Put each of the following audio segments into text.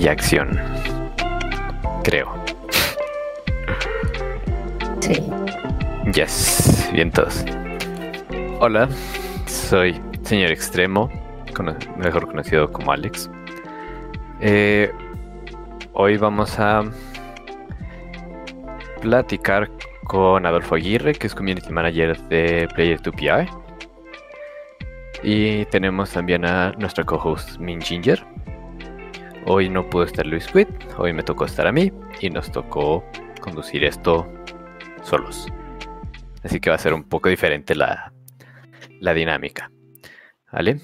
y acción. Creo. Sí. Yes, bien todos. Hola, soy Señor Extremo, mejor conocido como Alex. Eh, hoy vamos a platicar con Adolfo Aguirre, que es Community Manager de Player 2 PR. Y tenemos también a nuestra co-host Min Ginger. Hoy no pudo estar Luis Quid, hoy me tocó estar a mí y nos tocó conducir esto solos. Así que va a ser un poco diferente la, la dinámica. ¿Vale?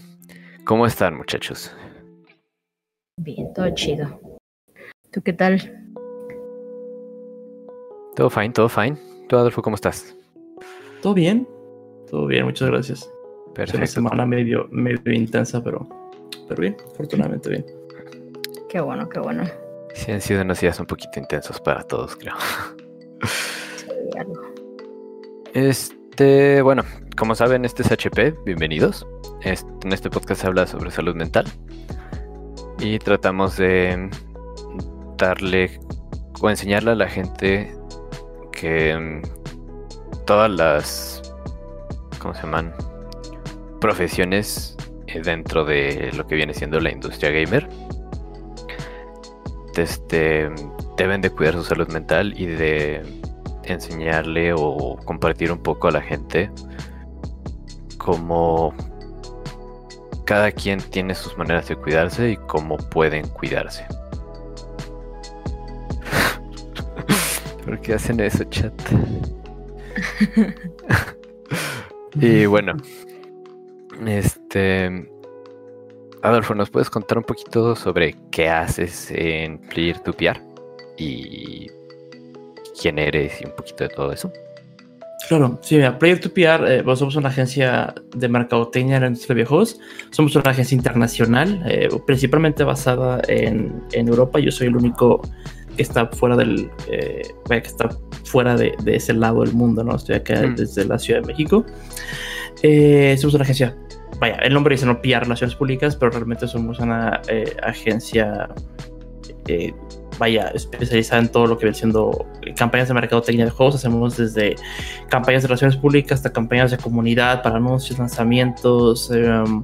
¿Cómo están muchachos? Bien, todo chido. ¿Tú qué tal? Todo fine, todo fine. ¿Tú, Adolfo, cómo estás? Todo bien, todo bien, muchas gracias. Perfecto. una semana medio, medio intensa, pero, pero bien, afortunadamente bien. Qué bueno, qué bueno. Sí, han sido unos días un poquito intensos para todos, creo. Este, bueno, como saben, este es HP, bienvenidos. en este podcast se habla sobre salud mental y tratamos de darle o enseñarle a la gente que mm, todas las, ¿cómo se llaman? Profesiones eh, dentro de lo que viene siendo la industria gamer este, deben de cuidar su salud mental y de enseñarle o compartir un poco a la gente cómo cada quien tiene sus maneras de cuidarse y cómo pueden cuidarse. ¿Por qué hacen eso, chat? y bueno, este Adolfo, ¿nos puedes contar un poquito sobre qué haces en Player 2 PR? Y quién eres y un poquito de todo eso. Claro, sí, mira, Player 2 PR, eh, somos una agencia de mercadotecnia en la industria de videojuegos. Somos una agencia internacional, eh, principalmente basada en, Europa. Yo soy el único que está fuera del, eh, que está fuera de, ese lado del mundo, ¿no? Estoy acá mm. desde la Ciudad de México. somos una agencia vaya, el nombre dice no PR Relaciones Públicas, pero realmente somos una eh, agencia, eh, vaya, especializada en todo lo que viene siendo campañas de mercadotecnia de juegos. Hacemos desde campañas de relaciones públicas hasta campañas de comunidad para anuncios, lanzamientos, em,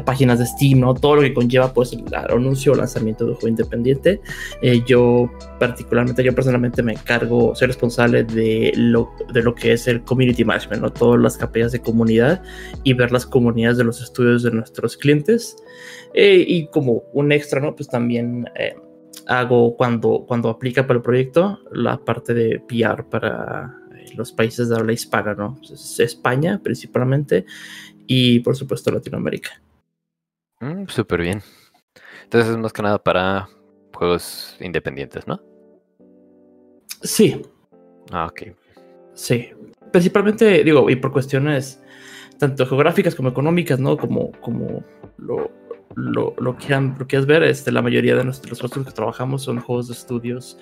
páginas de Steam, ¿no? Todo lo que conlleva pues el anuncio o lanzamiento de un juego independiente. Eh, yo particularmente, yo personalmente me encargo, soy responsable de lo, de lo que es el community management, ¿no? Todas las campañas de comunidad y ver las comunidades de los estudios de nuestros clientes. Eh, y como un extra, ¿no? Pues también eh, hago cuando, cuando aplica para el proyecto la parte de PR para los países de habla hispana, ¿no? Pues, España principalmente y por supuesto Latinoamérica. Mm, Súper bien. Entonces es más que nada para juegos independientes, ¿no? Sí. Ah, ok. Sí. Principalmente, digo, y por cuestiones tanto geográficas como económicas, ¿no? Como, como lo, lo, lo, quieran, lo quieras ver, este, la mayoría de nuestros juegos que trabajamos son juegos de estudios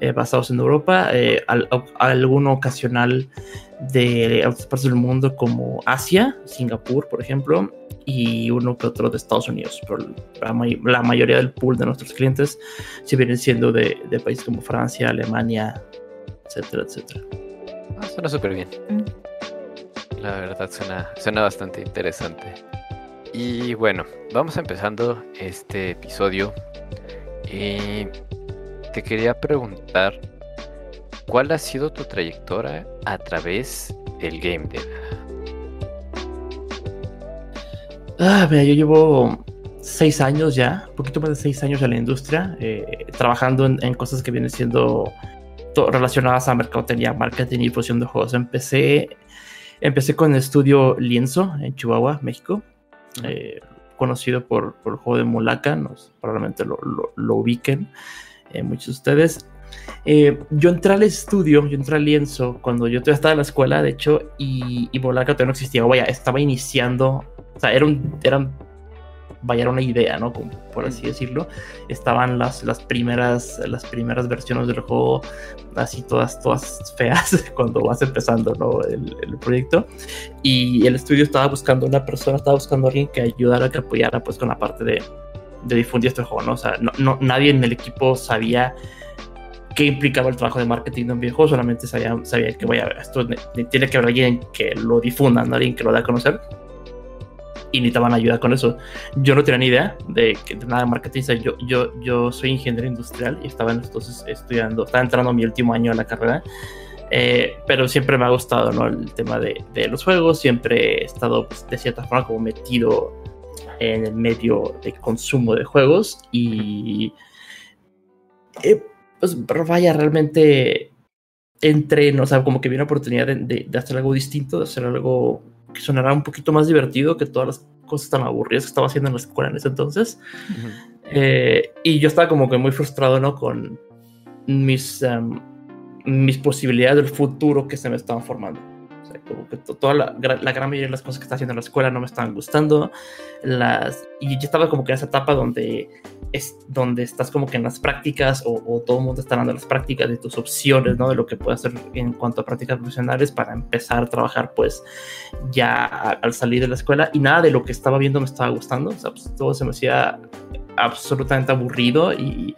eh, basados en Europa, eh, alguno ocasional de otras partes del mundo como Asia, Singapur, por ejemplo, y uno que otro de Estados Unidos. Pero la, mayoría del pool de nuestros clientes se vienen siendo de, países como Francia, Alemania, etcétera, etcétera. Ah, suena súper bien. Mm. La verdad suena, suena bastante interesante. Y bueno, vamos empezando este episodio. Y te quería preguntar, ¿cuál ha sido tu trayectoria a través del game dev? Ah, mira, yo llevo seis años ya, un poquito más de seis años en la industria, eh, trabajando en, cosas que vienen siendo relacionadas a mercadotecnia, marketing y difusión de juegos. Empecé, empecé con el estudio Lienzo en Chihuahua, México, eh, conocido por, por, el juego de Mulaca, probablemente lo, lo, ubiquen eh, muchos de ustedes. Yo entré al estudio, yo entré al lienzo cuando yo todavía estaba en la escuela, de hecho, y, y Molaca todavía no existía. Vaya, estaba iniciando o sea, era un, eran, vaya, era una idea, ¿no? por así decirlo. Estaban las, las, primeras, las primeras versiones del juego, así todas, todas feas, cuando vas empezando, ¿no? El, proyecto. Y el estudio estaba buscando una persona, estaba buscando a alguien que ayudara, que apoyara, pues, con la parte de, difundir este juego, ¿no? O sea, no, nadie en el equipo sabía qué implicaba el trabajo de marketing de un videojuego, solamente sabía, sabía que, vaya, esto tiene que haber alguien que lo difunda, alguien que lo dé a conocer y necesitaban ayuda con eso. Yo no tenía ni idea de, de nada de marketing. yo, yo, yo soy ingeniero industrial y estaba entonces estudiando, estaba entrando mi último año a la carrera. Eh, pero siempre me ha gustado ¿no? el tema de, de los juegos, siempre he estado pues, de cierta forma como metido en el medio de consumo de juegos y eh, pues vaya, realmente entré, ¿no? o sea, como que vi una oportunidad de, de, hacer algo distinto, de hacer algo que sonara un poquito más divertido que todas las cosas tan aburridas que estaba haciendo en la escuela en ese entonces. Eh, y yo estaba como que muy frustrado, ¿no? Con mis, em, mis posibilidades del futuro que se me estaban formando como que toda la, la, gran mayoría de las cosas que está haciendo en la escuela no me estaban gustando. Las, y yo estaba como que en esa etapa donde, es, donde estás como que en las prácticas o, todo el mundo está dando las prácticas de tus opciones, ¿no? De lo que puedes hacer en cuanto a prácticas profesionales para empezar a trabajar pues ya al salir de la escuela y nada de lo que estaba viendo me estaba gustando. O sea, pues, todo se me hacía absolutamente aburrido y,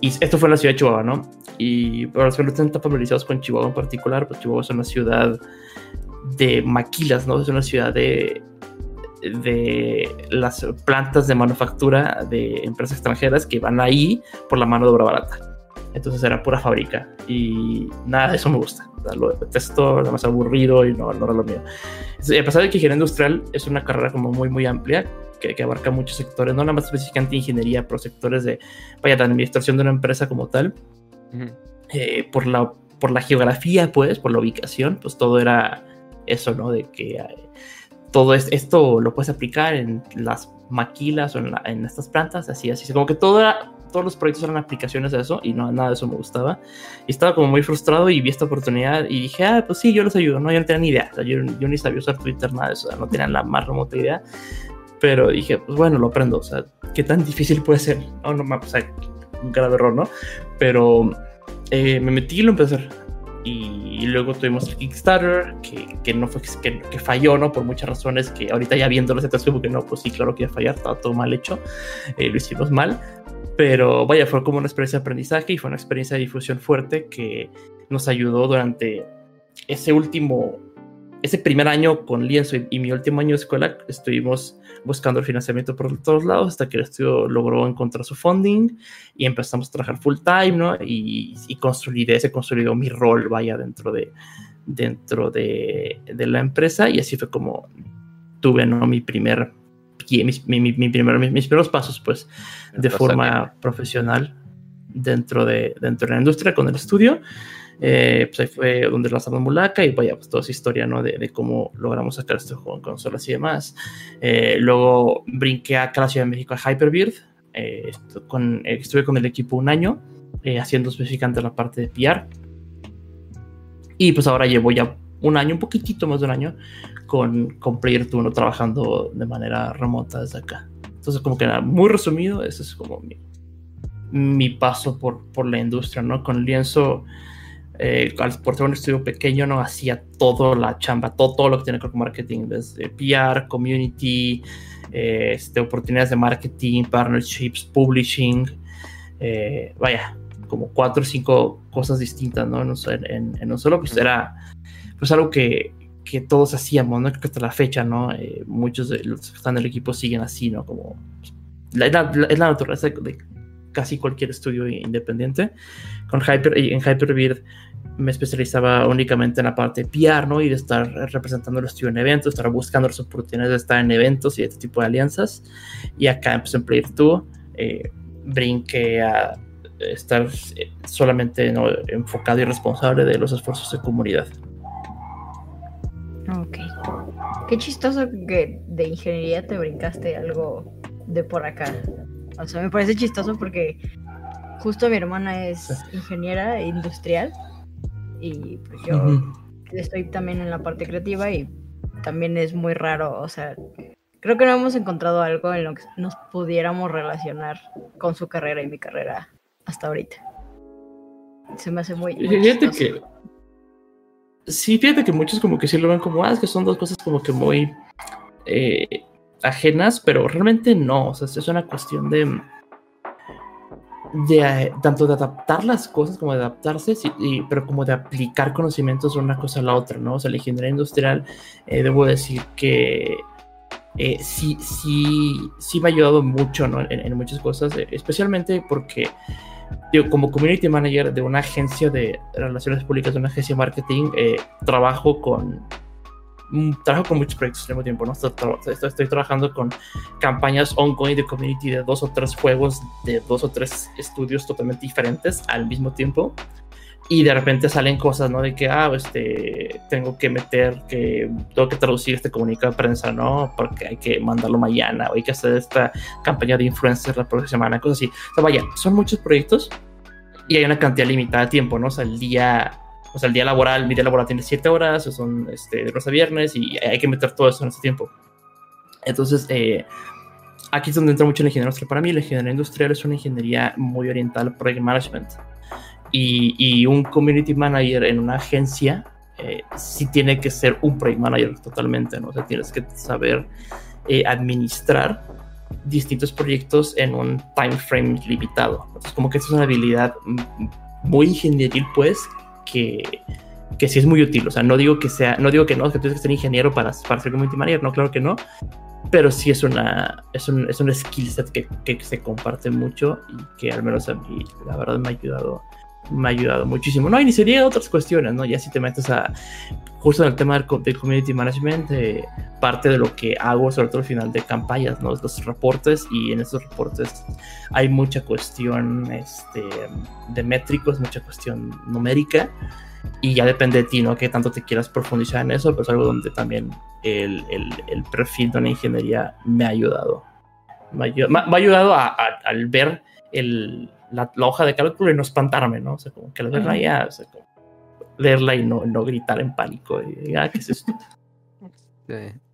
esto fue en la ciudad de Chihuahua, ¿no? Y para los que no estén familiarizados con Chihuahua en particular, pues Chihuahua es una ciudad de maquilas, ¿no? Es una ciudad de, de las plantas de manufactura de empresas extranjeras que van ahí por la mano de obra barata. Entonces era pura fábrica y nada de eso me gusta. lo detesto, más aburrido y no, no era lo mío. A pesar de que ingeniería industrial es una carrera como muy, muy amplia, que, abarca muchos sectores, no nada más específicamente ingeniería, pero sectores de, vaya, de administración de una empresa como tal. Eh, por, la, por la geografía, pues, por la ubicación, pues todo era eso, ¿no? De que eh, todo esto lo puedes aplicar en las maquilas o en, estas plantas, así, así. Como que todo todos los proyectos eran aplicaciones de eso y no, nada de eso me gustaba. Y estaba como muy frustrado y vi esta oportunidad y dije, ah, pues sí, yo los ayudo. No, yo no tenía ni idea. yo, yo, ni sabía usar Twitter, nada de eso. no tenía la más remota idea. Pero dije, pues bueno, lo aprendo. O sea, ¿qué tan difícil puede ser? Oh, no, o sea, un grave error, ¿no? Pero eh, me metí y lo empecé a hacer y luego tuvimos el Kickstarter, que, que no fue, que, que, falló, ¿no? Por muchas razones que ahorita ya viendo las como que no, pues sí, claro que iba a fallar, estaba todo mal hecho, eh, lo hicimos mal, pero vaya, fue como una experiencia de aprendizaje y fue una experiencia de difusión fuerte que nos ayudó durante ese último ese primer año con Lienzo y, mi último año de escuela estuvimos buscando el financiamiento por todos lados hasta que el estudio logró encontrar su funding y empezamos a trabajar full time, ¿no? Y, y consolidé, se consolidó mi rol, vaya, dentro de, dentro de, de la empresa y así fue como tuve, ¿no? Mi primer, mi, mi, mi primer, mis, primeros pasos, pues, de forma profesional dentro de, dentro de la industria con el estudio. Eh, pues ahí fue donde lanzamos Mulaka y vaya, pues toda esa historia, ¿no? De, cómo logramos sacar este juego en consolas y demás. Eh, luego brinqué acá a la Ciudad de México a Hyperbird. Eh, con, estuve con el equipo un año haciendo específicamente la parte de PR. Y pues ahora llevo ya un año, un poquitito más de un año, con, con Player 2 trabajando de manera remota desde acá. Entonces, como que nada, muy resumido, ese es como mi, mi paso por, por la industria, ¿no? Con lienzo eh, por ser un estudio pequeño, no hacía toda la chamba, todo, todo lo que tiene que ver con marketing, desde PR, community, eh, este, oportunidades de marketing, partnerships, publishing, eh, vaya, como cuatro o cinco cosas distintas, ¿no? En, en, un solo, pues era pues algo que, que todos hacíamos, ¿no? Que hasta la fecha, ¿no? Eh, muchos de los que están en el equipo siguen así, ¿no? Como es la, la, naturaleza de casi cualquier estudio independiente. Con Hyper, en Hyperbird me especializaba únicamente en la parte de PR, ¿no? Y de estar representando el estudio en eventos, estar buscando las oportunidades de estar en eventos y este tipo de alianzas. Y acá empecé en Player 2, eh, brinqué a estar eh, solamente enfocado y responsable de los esfuerzos de comunidad. Ok. Qué chistoso que de ingeniería te brincaste algo de por acá. O sea, me parece chistoso porque justo mi hermana es ingeniera industrial y pues yo estoy también en la parte creativa y también es muy raro, o sea, creo que no hemos encontrado algo en lo que nos pudiéramos relacionar con su carrera y mi carrera hasta ahorita. Se me hace muy... fíjate que... Sí, fíjate que muchos como que sí lo ven como, ah, es que son dos cosas como que muy... Eh, ajenas, pero realmente no, o sea, es una cuestión de, de eh, tanto de adaptar las cosas como de adaptarse, pero como de aplicar conocimientos de una cosa a la otra, ¿no? O sea, la ingeniería industrial, eh, debo decir que sí, sí, sí me ha ayudado mucho, ¿no? En, muchas cosas, especialmente porque digo, como community manager de una agencia de relaciones públicas, de una agencia de marketing, trabajo con trabajo con muchos proyectos al mismo tiempo, ¿no? Estoy, trabajando con campañas ongoing de community de dos o tres juegos, de dos o tres estudios totalmente diferentes al mismo tiempo. Y de repente salen cosas, ¿no? De que, ah, este, tengo que meter, que tengo que traducir este comunicado de prensa, ¿no? Porque hay que mandarlo mañana, o hay que hacer esta campaña de influencers la próxima semana, cosas así. O sea, vaya, son muchos proyectos y hay una cantidad limitada de tiempo, ¿no? O sea, el día o sea, el día laboral, mi día laboral tiene 7 horas, o son este, de lunes a viernes, y hay que meter todo eso en ese tiempo. Entonces, eh, aquí es donde entra mucho la ingeniería industrial. Para mí, la ingeniería industrial es una ingeniería muy oriental al project management. Y, y un community manager en una agencia eh, sí tiene que ser un project manager totalmente, ¿no? O sea, tienes que saber eh, administrar distintos proyectos en un time frame limitado. Entonces, como que esa es una habilidad muy ingenieril, pues, que, que sí es muy útil. O sea, no digo que sea, no digo que no, que tienes que ser ingeniero para, para ser community manager, no, claro que no. Pero sí es una, es un, es un skill set que, que, se comparte mucho y que al menos a mí, la verdad, me ha ayudado, me ha ayudado muchísimo. No, y ni sería otras cuestiones, ¿no? Ya si te metes a, justo en el tema del, community management, eh, parte de lo que hago, sobre todo al final de campañas, ¿no? Los reportes, y en esos reportes hay mucha cuestión este, de métricos, mucha cuestión numérica, y ya depende de ti, ¿no? Que tanto te quieras profundizar en eso, pero es algo donde también el, el, perfil de una ingeniería me ha ayudado. Me ha, ayudado, a, al ver el, la, hoja de cálculo y no espantarme, ¿no? O sea, como que la verdad ya, o sea, leerla y no, no gritar en pánico. Y, ah, ¿qué es esto?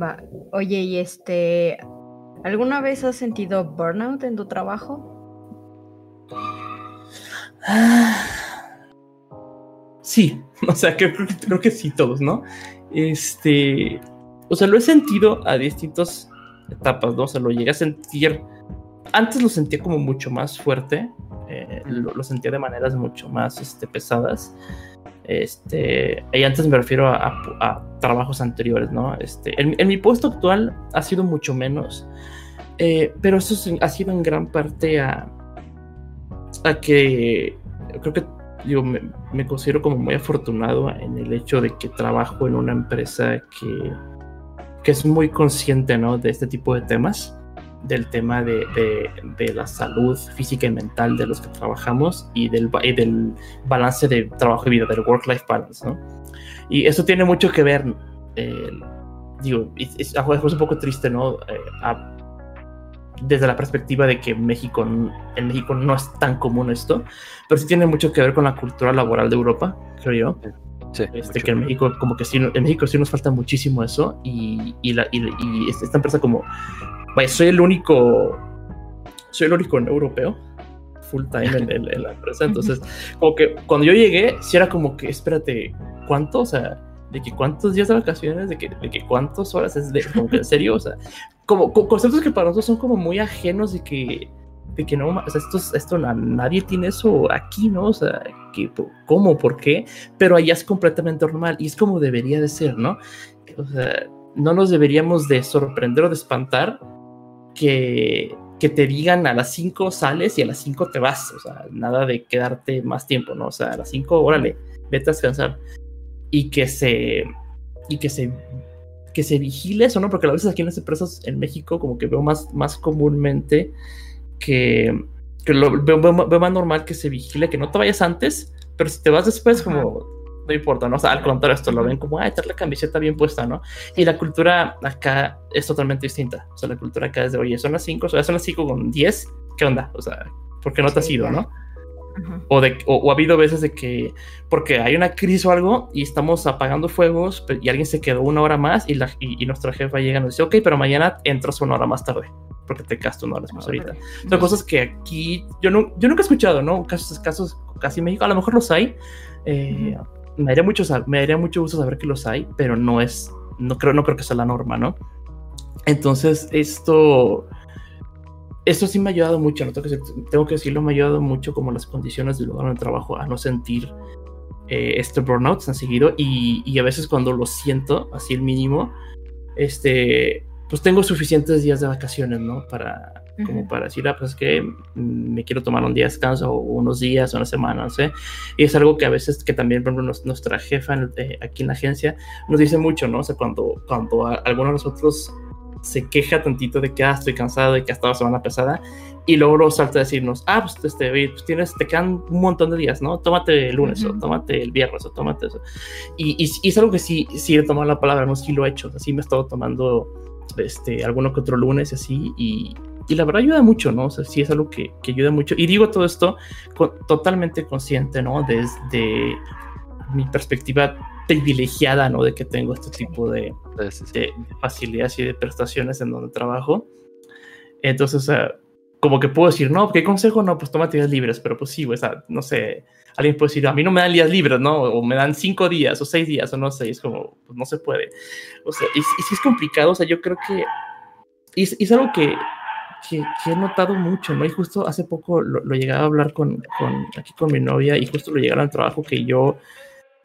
Va. Oye, y este, ¿alguna vez has sentido burnout en tu trabajo? Sí, o sea, creo, creo que sí, todos, ¿no? Este, o sea, lo he sentido a distintas etapas, ¿no? O sea, lo llegué a sentir, antes lo sentía como mucho más fuerte, eh, lo, sentía de maneras mucho más este, pesadas. Este, y antes me refiero a, trabajos anteriores, ¿no? Este, en, mi puesto actual ha sido mucho menos, eh, pero eso ha sido en gran parte a, a que creo que digo, me, considero como muy afortunado en el hecho de que trabajo en una empresa que, que es muy consciente ¿no? de este tipo de temas, del tema de, de, la salud física y mental de los que trabajamos y del, del balance de trabajo y vida, del work-life balance. ¿no? Y eso tiene mucho que ver, eh, digo, es, es, un poco triste, ¿no? Eh, a, desde la perspectiva de que México, en México no es tan común esto, pero sí tiene mucho que ver con la cultura laboral de Europa, creo yo. Sí, este, que en México, como que sí, en México sí nos falta muchísimo eso y, y, la, y, y esta empresa como, soy el único, soy el único europeo full time en, la empresa, entonces como que cuando yo llegué, sí era como que, espérate, ¿cuánto? O sea, de que cuántos días de vacaciones, de que, de que cuántas horas es de, como que en serio, o sea, como, conceptos que para nosotros son como muy ajenos de que, de que no, o sea, esto, esto nadie tiene eso aquí, ¿no? O sea, que, ¿cómo? ¿Por qué? Pero allá es completamente normal y es como debería de ser, ¿no? O sea, no nos deberíamos de sorprender o de espantar que, que te digan a las 5 sales y a las 5 te vas, o sea, nada de quedarte más tiempo, ¿no? O sea, a las 5, órale, vete a descansar y que se y que se que se vigile eso, ¿no? Porque a veces aquí en las empresas en México como que veo más, más comúnmente que, que lo veo, más normal que se vigile, que no te vayas antes, pero si te vas después como no importa, ¿no? O sea, al contrario, esto lo ven como, ay, tener la camiseta bien puesta, ¿no? Y la cultura acá es totalmente distinta. O sea, la cultura acá es de, oye, son las 5, o sea, son las 5 con 10, ¿qué onda? O sea, ¿por qué no te has ido, no? O, de, o, ha habido veces de que, porque hay una crisis o algo y estamos apagando fuegos y alguien se quedó una hora más y, la, y, nuestra jefa llega y nos dice, ok, pero mañana entras una hora más tarde porque te quedaste una hora más ahorita. Son cosas que aquí yo, no, yo nunca he escuchado, ¿no? Casos, casos casi en México, a lo mejor los hay. Eh, me, daría mucho, me daría mucho gusto saber que los hay, pero no es no creo, no creo que sea la norma, ¿no? Entonces, esto, esto sí me ha ayudado mucho, ¿no? tengo, que, decirlo, me ha ayudado mucho como las condiciones del lugar donde trabajo a no sentir eh, este burnout tan seguido y, y, a veces cuando lo siento, así el mínimo, este, pues tengo suficientes días de vacaciones, ¿no? Para, como para decir, ah, pues que me quiero tomar un día de descanso o unos días o una semana, no sé. Y es algo que a veces, que también, por ejemplo, nuestra jefa eh, aquí en la agencia nos dice mucho, ¿no? O sea, cuando, cuando alguno de nosotros se queja tantito de que ah, estoy cansado y que ha estado semana pesada y luego salta a decirnos, ah, pues, este, pues tienes, te quedan un montón de días, ¿no? Tómate el lunes o tómate el viernes o tómate eso. Y, y, es algo que sí, sí he tomado la palabra, no sí lo he hecho, así me he estado tomando este, alguno que otro lunes y así y, y la verdad ayuda mucho, ¿no? O sea, sí es algo que, que ayuda mucho. Y digo todo esto totalmente consciente, ¿no? Desde mi perspectiva privilegiada, ¿no? De que tengo este tipo de, de, facilidades y de prestaciones en donde trabajo. Entonces, como que puedo decir, no, ¿qué consejo? No, pues toma días libres, pero pues sí, o sea, no sé, alguien puede decir, a mí no me dan días libres, ¿no? O me dan cinco días o seis días o no sé, es como, pues no se puede. O sea, y, si es complicado, o sea, yo creo que y, es algo que, que, he notado mucho, ¿no? Y justo hace poco lo, lo llegaba a hablar con, con, aquí con mi novia y justo lo llegaron al trabajo que yo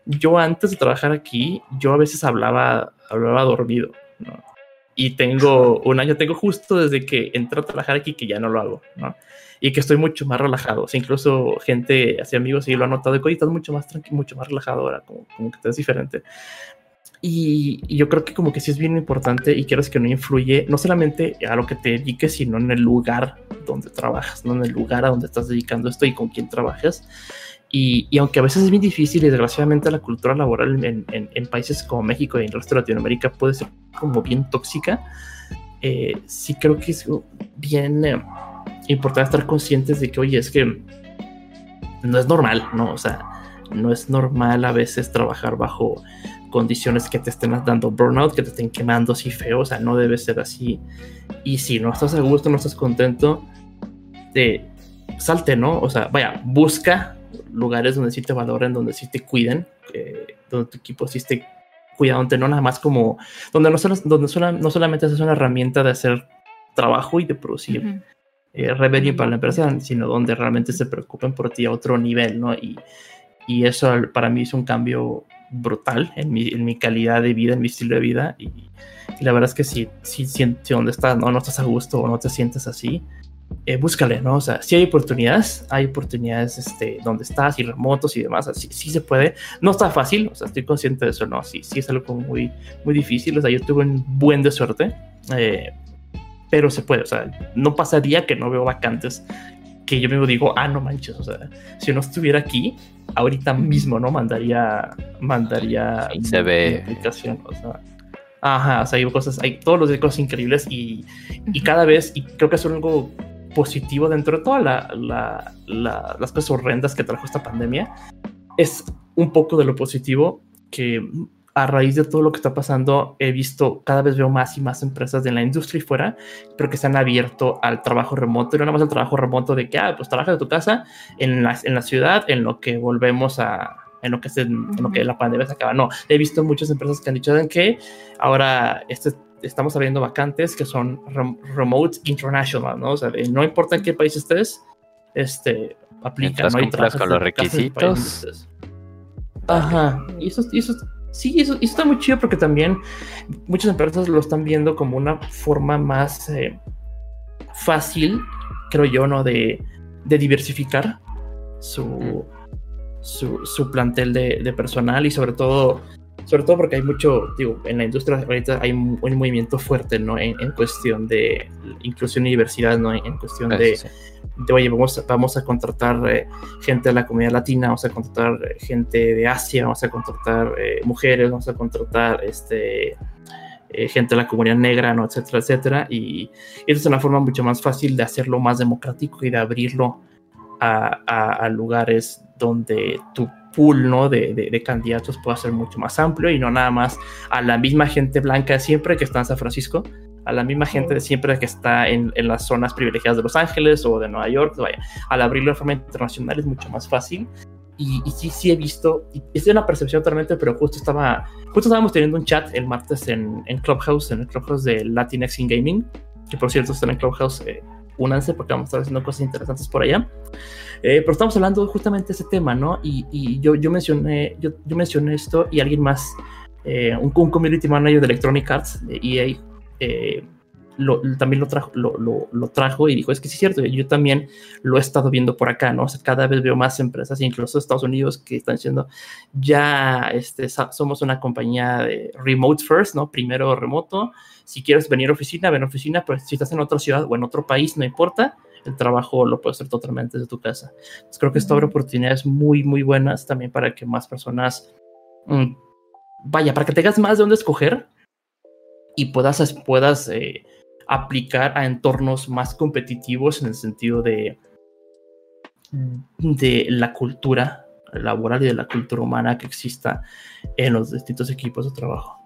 yo antes de trabajar aquí, yo a veces hablaba, hablaba dormido, ¿no? Y tengo un año, tengo justo desde que entré a trabajar aquí que ya no lo hago, ¿no? Y que estoy mucho más relajado. O sea, incluso gente, así amigos, y lo han notado, que estás mucho más tranquilo, mucho más relajado ahora, como, como que estás diferente. Y, y, yo creo que como que sí es bien importante y quieres que no influye no solamente a lo que te dediques, sino en el lugar donde trabajas, no en el lugar a donde estás dedicando esto y con quién trabajas. Y, aunque a veces es bien difícil y desgraciadamente la cultura laboral en, países como México y en el resto de Latinoamérica puede ser como bien tóxica, eh, sí creo que es bien eh, importante estar conscientes de que, oye, es que no es normal, ¿no? O sea, no es normal a veces trabajar bajo condiciones que te estén dando burnout, que te estén quemando así feo, o sea, no debe ser así. Y si no estás a gusto, no estás contento, de salte, ¿no? O sea, vaya, busca lugares donde sí te valoren, donde sí te cuiden, donde tu equipo sí esté cuidándote, no nada más como, donde no, donde no solamente es una herramienta de hacer trabajo y de producir eh, revenue para la empresa, sino donde realmente se preocupen por ti a otro nivel, ¿no? Y, y eso para mí es un cambio brutal en mi, en mi calidad de vida, en mi estilo de vida. Y, la verdad es que si, si, si, donde estás no, no estás a gusto o no te sientes así, eh, búscale, ¿no? O sea, si hay oportunidades, hay oportunidades este, donde estás y remotos y demás, así sí se puede. No está fácil, o sea, estoy consciente de eso, ¿no? Sí, sí es algo muy, muy difícil, o sea, yo tuve un buen de suerte, eh, pero se puede, o sea, no pasaría que no veo vacantes que yo me digo, ah, no manches, o sea, si no estuviera aquí, ahorita mismo, ¿no? Mandaría, mandaría se ve. aplicación, o sea. Ajá, o sea, hay cosas, hay todos los cosas increíbles y, y cada vez, y creo que es algo positivo dentro de todas la, las cosas horrendas que trajo esta pandemia, es un poco de lo positivo que a raíz de todo lo que está pasando, he visto, cada vez veo más y más empresas de la industria y fuera, pero que se han abierto al trabajo remoto, y no nada más al trabajo remoto de que, ah, pues trabaja de tu casa en la, en la ciudad, en lo que volvemos a, en lo que, se, en lo que la pandemia se acaba. No, he visto muchas empresas que han dicho que ahora este estamos abriendo vacantes que son remote international, ¿no? O sea, no importa en qué país estés, este, aplica, ¿no? con los requisitos. Ajá, y eso, eso sí, eso, está muy chido porque también muchas empresas lo están viendo como una forma más eh, fácil, creo yo, ¿no? De, de diversificar su, su, su, plantel de, de personal y sobre todo sobre todo porque hay mucho, digo, en la industria ahorita hay un, movimiento fuerte, ¿no? En, cuestión de inclusión y diversidad, ¿no? En, cuestión de, de, vamos, vamos a contratar eh, gente de la comunidad latina, vamos a contratar eh, gente de Asia, vamos a contratar eh, mujeres, vamos a contratar este, gente de la comunidad negra, ¿no? Etcétera, etcétera. Y, y es una forma mucho más fácil de hacerlo más democrático y de abrirlo a, a, a lugares donde tú pool ¿no? de, de, candidatos pueda ser mucho más amplio y no nada más a la misma gente blanca siempre que está en San Francisco, a la misma gente de siempre que está en, en las zonas privilegiadas de Los Ángeles o de Nueva York. Vaya, al abrirlo de forma internacional es mucho más fácil y, sí, sí he visto, y es una percepción totalmente, pero justo estaba, justo estábamos teniendo un chat el martes en, en Clubhouse, en el Clubhouse de Latinx in Gaming, que por cierto están en Clubhouse, eh, únanse porque vamos a estar haciendo cosas interesantes por allá. Eh, pero estamos hablando justamente de ese tema, ¿no? Y, y yo, yo, mencioné, yo, yo, mencioné esto y alguien más, eh, un, un, community manager de Electronic Arts, de EA, eh, también lo trajo, lo, lo, trajo y dijo, es que sí es cierto, yo también lo he estado viendo por acá, ¿no? O sea, cada vez veo más empresas, incluso Estados Unidos, que están diciendo, ya este, somos una compañía de remote first, ¿no? Primero remoto, si quieres venir a oficina, ven a oficina, pero si estás en otra ciudad o en otro país, no importa, el trabajo lo puedes hacer totalmente desde tu casa. Entonces, creo que esto abre oportunidades muy, muy buenas también para que más personas, mm, vaya, para que tengas más de dónde escoger y puedas, puedas eh, aplicar a entornos más competitivos en el sentido de, de la cultura laboral y de la cultura humana que exista en los distintos equipos de trabajo.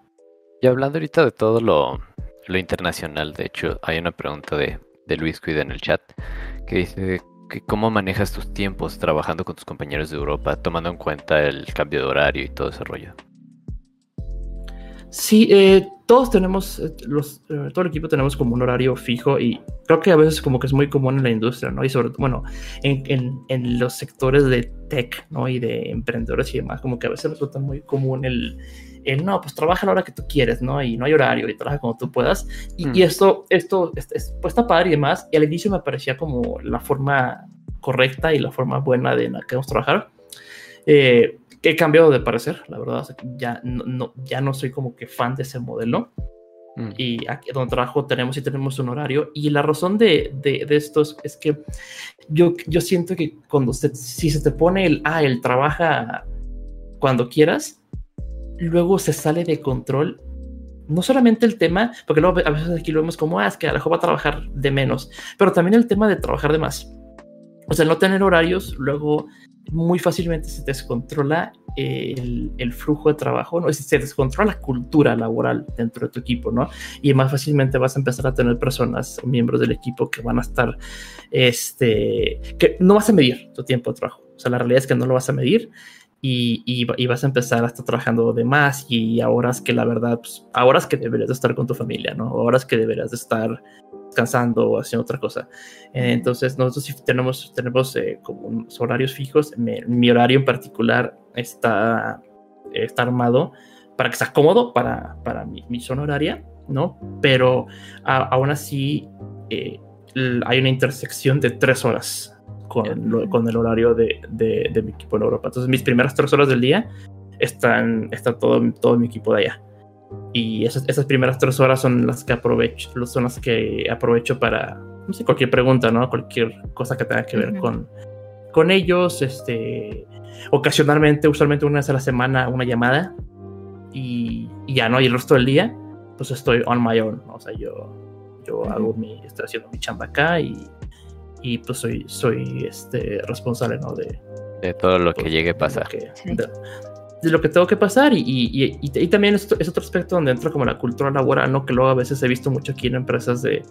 Y hablando ahorita de todo lo, lo internacional, de hecho, hay una pregunta de, de Luis Cuida en el chat que dice que cómo manejas tus tiempos trabajando con tus compañeros de Europa, tomando en cuenta el cambio de horario y todo ese rollo. Sí, eh, todos tenemos, eh, los, eh, todo el equipo tenemos como un horario fijo y creo que a veces como que es muy común en la industria, ¿no? Y sobre todo, bueno, en, en, en, los sectores de tech, ¿no? Y de emprendedores y demás, como que a veces resulta muy común el, el no, pues trabaja a la hora que tú quieres, ¿no? Y no hay horario y trabaja como tú puedas. Y, y mm. esto, esto, es, pues está padre y demás. Y al inicio me parecía como la forma correcta y la forma buena de la que vamos a trabajar. Eh, he cambiado de parecer, la verdad, ya, no, ya no soy como que fan de ese modelo. Mm. Y aquí donde trabajo tenemos y tenemos un horario. Y la razón de, de, de esto es, que yo, yo siento que cuando se, si se te pone el, ah, el trabaja cuando quieras, luego se sale de control. No solamente el tema, porque luego a veces aquí lo vemos como, ah, es que a lo mejor va a trabajar de menos, pero también el tema de trabajar de más. O sea, no tener horarios, luego muy fácilmente se descontrola el, flujo de trabajo, ¿no? se descontrola la cultura laboral dentro de tu equipo, ¿no? Y más fácilmente vas a empezar a tener personas, miembros del equipo que van a estar, este, que no vas a medir tu tiempo de trabajo. O sea, la realidad es que no lo vas a medir y, y, vas a empezar a estar trabajando de más y a horas que la verdad, pues, a horas que deberías de estar con tu familia, ¿no? A horas que deberías de estar descansando o haciendo otra cosa. entonces, nosotros sí tenemos, tenemos eh, como unos horarios fijos. mi horario en particular está, está armado para que sea cómodo para, para mi, mi zona horaria, ¿no? Pero aún así eh, hay una intersección de tres horas con, con el horario de, de, de, mi equipo en Europa. Entonces, mis primeras tres horas del día están, está todo, todo mi equipo de allá. Y esas, esas, primeras tres horas son las que aprovecho, son las que aprovecho para, no sé, cualquier pregunta, ¿no? Cualquier cosa que tenga que ver con, con ellos, este, ocasionalmente, usualmente una vez a la semana, una llamada y, y, ya, ¿no? Y el resto del día, pues estoy on my own, ¿no? o sea, yo, yo hago mi, estoy haciendo mi chamba acá y, y pues soy, soy este, responsable, ¿no? De, de todo lo que pues, llegue a pasar de lo que tengo que pasar y, y, y, también es, es, otro aspecto donde entra como la cultura laboral, ¿no? Que luego a veces he visto mucho aquí en empresas de,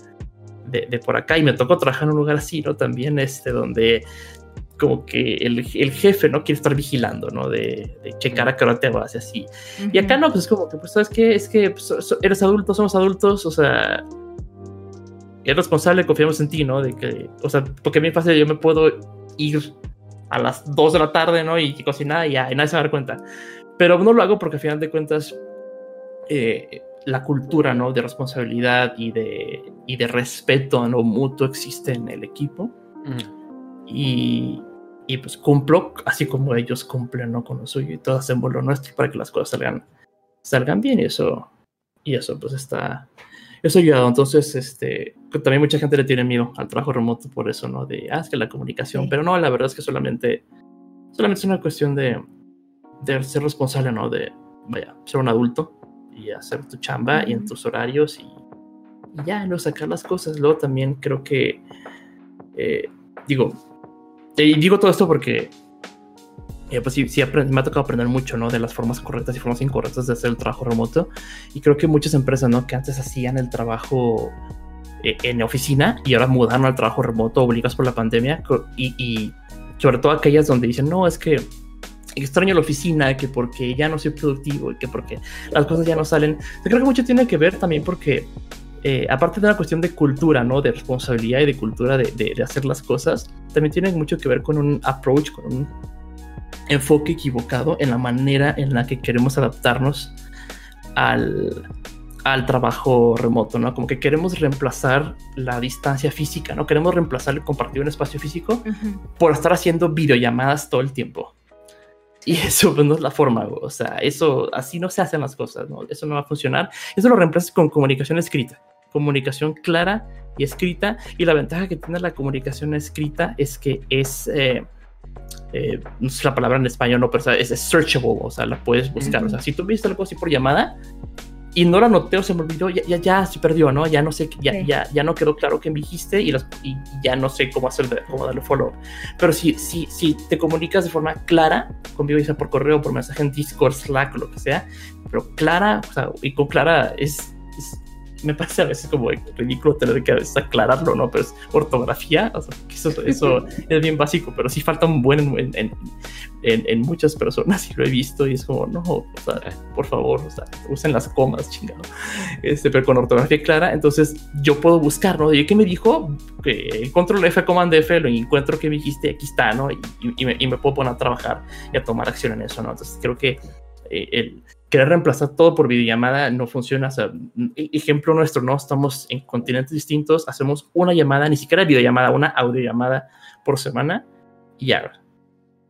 de, de por acá y me tocó trabajar en un lugar así, ¿no? También este, donde como que el, el jefe, ¿no? Quiere estar vigilando, ¿no? De, de checar a qué hora te vas y así. Y acá no, pues es como que, pues, ¿sabes qué? Es que pues, eres adulto, somos adultos, o sea, eres responsable, confiamos en ti, ¿no? De que, o sea, porque a mí pasa, yo me puedo ir a las 2 de la tarde, ¿no? Y cocinar y ya, y nadie se va a dar cuenta. Pero no lo hago porque al final de cuentas eh, la cultura, ¿no? De responsabilidad y de, y de respeto a lo mutuo existe en el equipo. Y, y, pues cumplo así como ellos cumplen, ¿no? Con lo suyo y todos hacemos lo nuestro para que las cosas salgan, salgan bien y eso, y eso pues está, eso ha ayudado. Entonces, este, también mucha gente le tiene miedo al trabajo remoto por eso, ¿no? De, ah, es que la comunicación, pero no, la verdad es que solamente, solamente es una cuestión de, de ser responsable, ¿no? De, vaya, ser un adulto y hacer tu chamba y en tus horarios y, ya, no sacar las cosas. Luego también creo que, eh, digo, y digo todo esto porque eh, pues sí, sí me ha tocado aprender mucho, ¿no? De las formas correctas y formas incorrectas de hacer el trabajo remoto. Y creo que muchas empresas, ¿no? Que antes hacían el trabajo eh, en oficina y ahora mudaron al trabajo remoto obligados por la pandemia. Y, y, sobre todo aquellas donde dicen, no, es que extraño la oficina, que porque ya no soy productivo y que porque las cosas ya no salen. Yo creo que mucho tiene que ver también porque, eh, aparte de una cuestión de cultura, ¿no? De responsabilidad y de cultura de, de, hacer las cosas, también tiene mucho que ver con un approach, con un enfoque equivocado en la manera en la que queremos adaptarnos al, al trabajo remoto, ¿no? Como que queremos reemplazar la distancia física, ¿no? Queremos reemplazar el compartir un espacio físico por estar haciendo videollamadas todo el tiempo. Y eso pues, no es la forma, o sea, eso así no se hacen las cosas, ¿no? Eso no va a funcionar. Eso lo reemplazas con comunicación escrita, comunicación clara y escrita. Y la ventaja que tiene la comunicación escrita es que es, eh, eh, no sé la palabra en español, no, pero es, searchable, o sea, la puedes buscar. O sea, si tú viste algo así por llamada, y no la noté o se me olvidó, ya, ya, ya se perdió, ¿no? Ya no sé, ya, ya, ya no quedó claro que me dijiste y, y ya no sé cómo hacer, cómo darle follow. Pero si, si, si te comunicas de forma clara, conmigo, ya sea por correo, por mensaje en Discord, Slack, lo que sea, pero clara, o sea, y con clara es me parece a veces como ridículo tener que aclararlo, ¿no? Pero es ortografía, o sea, eso, eso es bien básico, pero sí falta un buen en, en, en, muchas personas y lo he visto y es como, no, o sea, por favor, o sea, usen las comas, chingado. Este, pero con ortografía clara, entonces yo puedo buscar, ¿no? ¿Y qué me dijo? Que control F, command F, lo encuentro que me dijiste, aquí está, ¿no? Y, y, me, y, me, puedo poner a trabajar y a tomar acción en eso, ¿no? Entonces creo que eh, el querer reemplazar todo por videollamada no funciona. O sea, e-, ejemplo nuestro, ¿no? Estamos en continentes distintos, hacemos una llamada, ni siquiera videollamada, una audiollamada por semana y ya.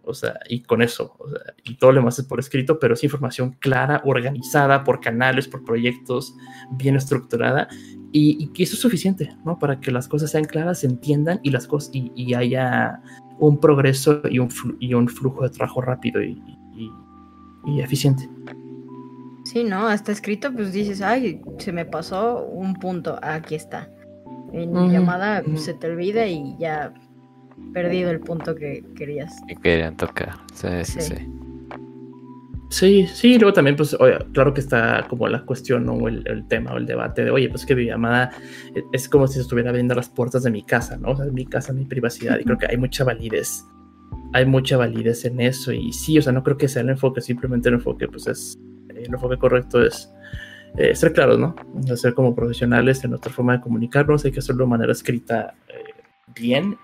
O sea, y con eso, o sea, y todo lo demás es por escrito, pero es información clara, organizada por canales, por proyectos, bien estructurada, y, que eso es suficiente, ¿no? Para que las cosas sean claras, se entiendan y las cosas, y, haya un progreso y un, y un flujo de trabajo rápido y, y eficiente. Sí, ¿no? Hasta escrito, pues dices, ay, se me pasó un punto, aquí está. En llamada se te olvida y ya perdido el punto que querías. Que querían tocar, sí, sí, sí. Sí, sí, luego también, pues, oye, claro que está como la cuestión o el, tema o el debate de, oye, pues que mi llamada e, es como si estuviera abriendo las puertas de mi casa, ¿no? O sea, mi casa, mi privacidad, y creo que hay mucha validez, hay mucha validez en eso, y sí, o sea, no creo que sea el enfoque, simplemente el enfoque, pues es el enfoque correcto es eh, ser claros, ¿no? Ser como profesionales en nuestra forma de comunicarnos, hay que hacerlo de manera escrita eh, bien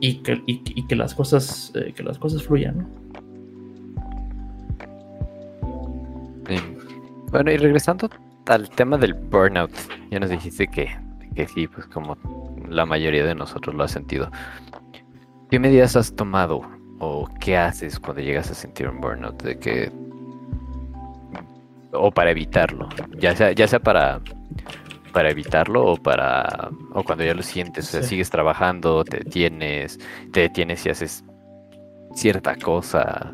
y, que, las cosas, eh, que las cosas fluyan, ¿no? Bueno, y regresando al tema del burnout, ya nos dijiste que, que sí, pues como la mayoría de nosotros lo ha sentido. ¿Qué medidas has tomado o qué haces cuando llegas a sentir un burnout? De que o para evitarlo, ya sea, ya sea para, para evitarlo o para o cuando ya lo sientes, o sea, sigues trabajando, te detienes, te detienes y haces cierta cosa.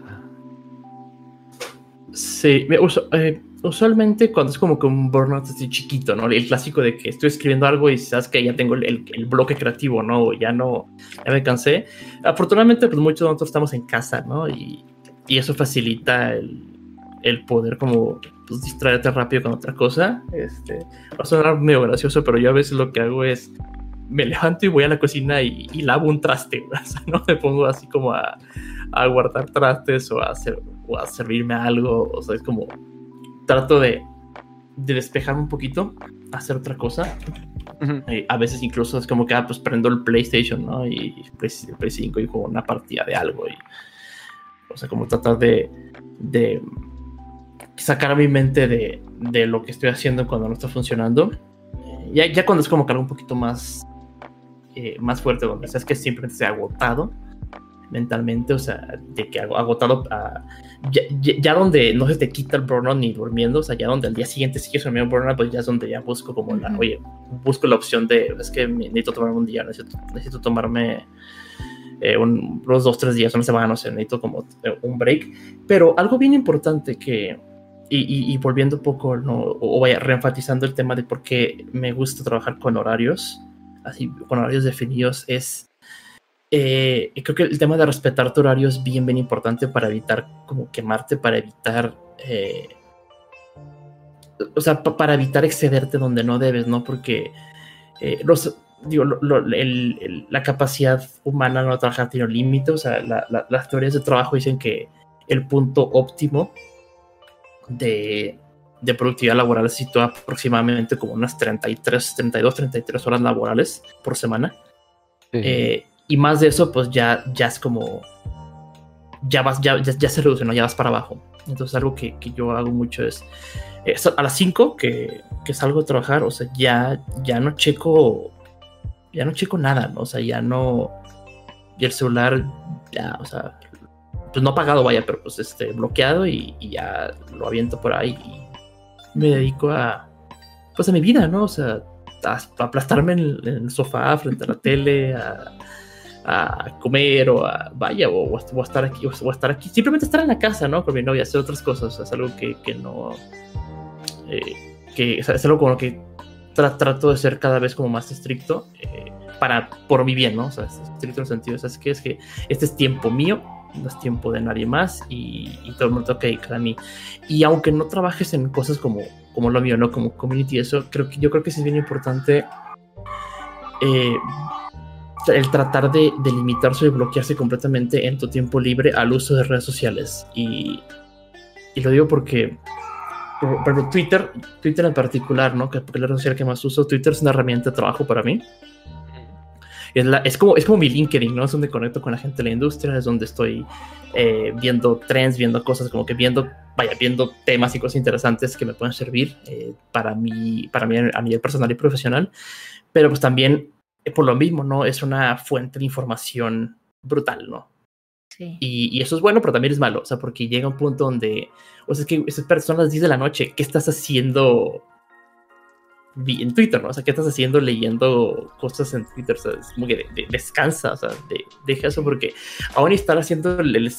Sí, eh, usualmente cuando es como que un burnout así chiquito, ¿no? El clásico de que estoy escribiendo algo y sabes que ya tengo el, el, bloque creativo, ¿no? Ya no, ya me cansé. Afortunadamente, pues muchos de nosotros estamos en casa, ¿no? Y, y eso facilita el, el poder como pues, distraerte rápido con otra cosa. Este, va a sonar medio gracioso, pero yo a veces lo que hago es me levanto y voy a la cocina y, lavo un traste, o sea, no me pongo así como a, a, guardar trastes o a, hacer, o a servirme algo, o sea, es como trato de, de despejarme un poquito, hacer otra cosa. a veces incluso es como que, ah, pues prendo el PlayStation, ¿no? Y Play, 5 y juego una partida de algo. Y, o sea, como tratar de, de sacar a mi mente de, de lo que estoy haciendo cuando no está funcionando. Ya, ya cuando es como que algo un poquito más, eh, más fuerte, donde sabes que siempre se ha agotado mentalmente, o sea, de que agotado a, ya, ya, donde no se te quita el burnout ni durmiendo, o sea, ya donde al día siguiente sigues el burnout, pues ya es donde ya busco como la, oye, busco la opción de, es que necesito tomarme un día, necesito, necesito tomarme eh, unos dos, tres días, una semana, no sé, necesito como eh, un break, pero algo bien importante que, y, volviendo un poco, ¿no? o vaya, reenfatizando el tema de por qué me gusta trabajar con horarios, así, con horarios definidos, es, eh, creo que el tema de respetar tu horario es bien, bien importante para evitar como quemarte, para evitar, eh, o sea, para evitar excederte donde no debes, ¿no? Porque eh, los, digo, la capacidad humana no trabajar tiene un límite, o sea, las teorías de trabajo dicen que el punto óptimo de, productividad laboral se sitúa aproximadamente como unas 33, 32, 33 horas laborales por semana. Eh, y más de eso, pues ya, ya es como, ya vas, ya, ya, se reduce, ¿no? Ya vas para abajo. Entonces algo que, que yo hago mucho es, a las 5 que, que, salgo a trabajar, o sea, ya, ya no checo, ya no checo nada, ¿no? O sea, ya no, y el celular, ya, o sea, pues no apagado, vaya, pero pues este, bloqueado y, ya lo aviento por ahí y me dedico a, pues a mi vida, ¿no? O sea, a, aplastarme en el, sofá frente a la tele, a, comer o a, vaya, o, a estar aquí, o, a estar aquí, simplemente estar en la casa, ¿no? Con mi novia, hacer otras cosas, o sea, es algo que, que no, eh, que es algo con lo que trato de ser cada vez como más estricto. Eh, para por mi bien, ¿no? O sea, estricto en el sentido, o sea, es que es que este es tiempo mío, no es tiempo de nadie más y, todo el mundo toca dedicar a mí. Y aunque no trabajes en cosas como, como lo mío, ¿no? Como community, eso, creo que, yo creo que sí es bien importante eh, el tratar de, de, limitarse y bloquearse completamente en tu tiempo libre al uso de redes sociales. Y, y lo digo porque, por, ejemplo, Twitter, Twitter en particular, ¿no? Que es la red social que más uso, Twitter es una herramienta de trabajo para mí es, como, es como mi LinkedIn, ¿no? Es donde conecto con la gente de la industria, es donde estoy eh, viendo trends, viendo cosas, como que viendo, vaya, viendo temas y cosas interesantes que me pueden servir eh, para, mí, para mí a nivel personal y profesional. Pero pues también, eh, por lo mismo, ¿no? Es una fuente de información brutal, ¿no? Sí. Y, y, eso es bueno, pero también es malo, o sea, porque llega un punto donde, o sea, es que son las 10 de la noche, ¿qué estás haciendo en Twitter, ¿no? O sea, ¿qué estás haciendo leyendo cosas en Twitter? O sea, es como que descansa, o sea, deja eso porque aún estar haciendo el,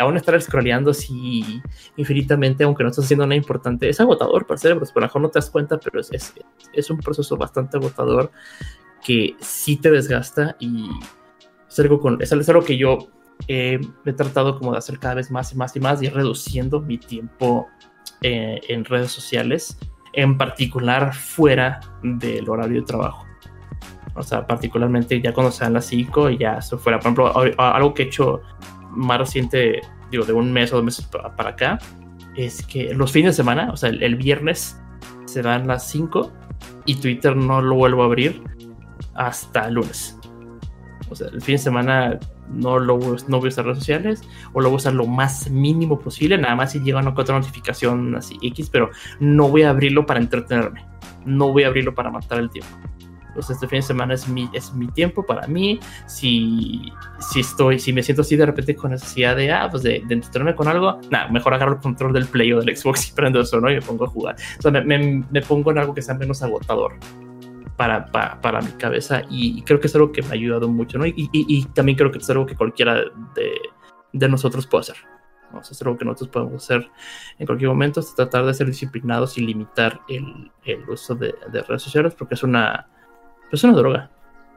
aún estar scrolleando así infinitamente, aunque no estás haciendo nada importante, es agotador para el cerebro, a lo mejor no te das cuenta, pero es, es, es, un proceso bastante agotador que sí te desgasta y es algo, con, es algo que yo he tratado como de hacer cada vez más y más y más y reduciendo mi tiempo eh, en redes sociales en particular fuera del horario de trabajo. O sea, particularmente ya cuando sean las 5 y ya eso fuera. Por ejemplo, algo que he hecho más reciente, digo, de un mes o dos meses para acá, es que los fines de semana, o sea, el, viernes se dan las 5 y Twitter no lo vuelvo a abrir hasta el lunes. O sea, el fin de semana no, lo, no voy a usar redes sociales o lo voy a usar lo más mínimo posible, nada más si llega una otra notificación así X, pero no voy a abrirlo para entretenerme, no voy a abrirlo para matar el tiempo. Entonces este fin de semana es mi, es mi tiempo para mí. Si, si estoy, si me siento así de repente con necesidad de, ah, pues de, de entretenerme con algo, nada, mejor agarro el control del Play o del Xbox y prendo eso, ¿no? Y me pongo a jugar. O sea, me, me, me pongo en algo que sea menos agotador para, para, mi cabeza y, creo que es algo que me ha ayudado mucho, ¿no? Y, y, también creo que es algo que cualquiera de, de nosotros puede hacer. ¿no? es algo que nosotros podemos hacer en cualquier momento, es tratar de ser disciplinados y limitar el, el uso de, de, redes sociales porque es una, es una droga,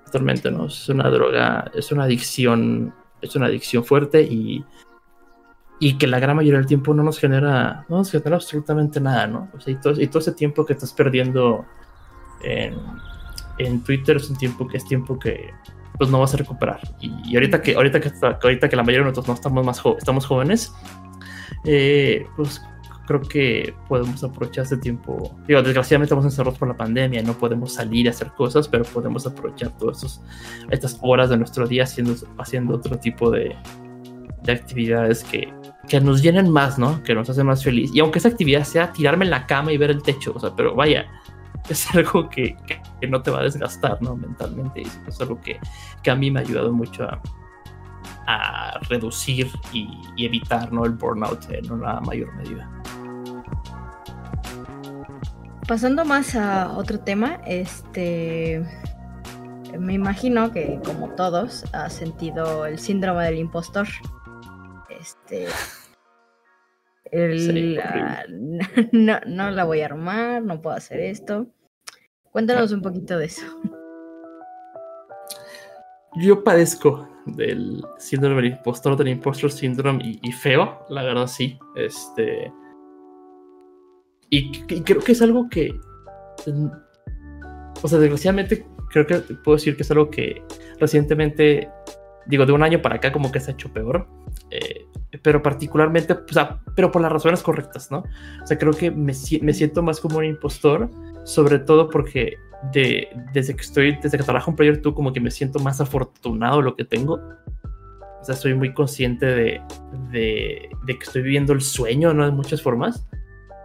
totalmente, ¿no? Es una droga, es una adicción, es una adicción fuerte y, y que la gran mayoría del tiempo no nos genera, no nos genera absolutamente nada, ¿no? O sea, y todo, y todo ese tiempo que estás perdiendo en, en Twitter es un tiempo que es tiempo que pues no vas a recuperar. Y, ahorita que ahorita que ahorita que la mayoría de nosotros no estamos más estamos jóvenes, eh, pues creo que podemos aprovechar este tiempo. Digo, desgraciadamente estamos encerrados por la pandemia, no podemos salir a hacer cosas, pero podemos aprovechar todas estas horas de nuestro día haciendo, haciendo otro tipo de, de actividades que, que nos llenen más, ¿no? Que nos hacen más feliz. Y aunque esa actividad sea tirarme en la cama y ver el techo, o sea, pero vaya, es algo que, que, no te va a desgastar ¿no? mentalmente. Es algo que, que, a mí me ha ayudado mucho a, a reducir y, evitar ¿no? el burnout en una mayor medida. Pasando más a otro tema, este me imagino que como todos ha sentido el síndrome del impostor. Este no, no la voy a armar, no puedo hacer esto. Cuéntanos un poquito de eso. Yo padezco del síndrome del impostor, del impostor syndrome y, feo, la verdad sí. Este. Y, creo que es algo que. O sea, desgraciadamente creo que puedo decir que es algo que recientemente, digo, de un año para acá como que se ha hecho peor. Eh, pero particularmente, o sea, pero por las razones correctas, ¿no? O sea, creo que me, me siento más como un impostor, sobre todo porque de, desde que estoy, desde que trabajo en Player 2, como que me siento más afortunado lo que tengo. O sea, soy muy consciente de, de, de, que estoy viviendo el sueño, ¿no? De muchas formas.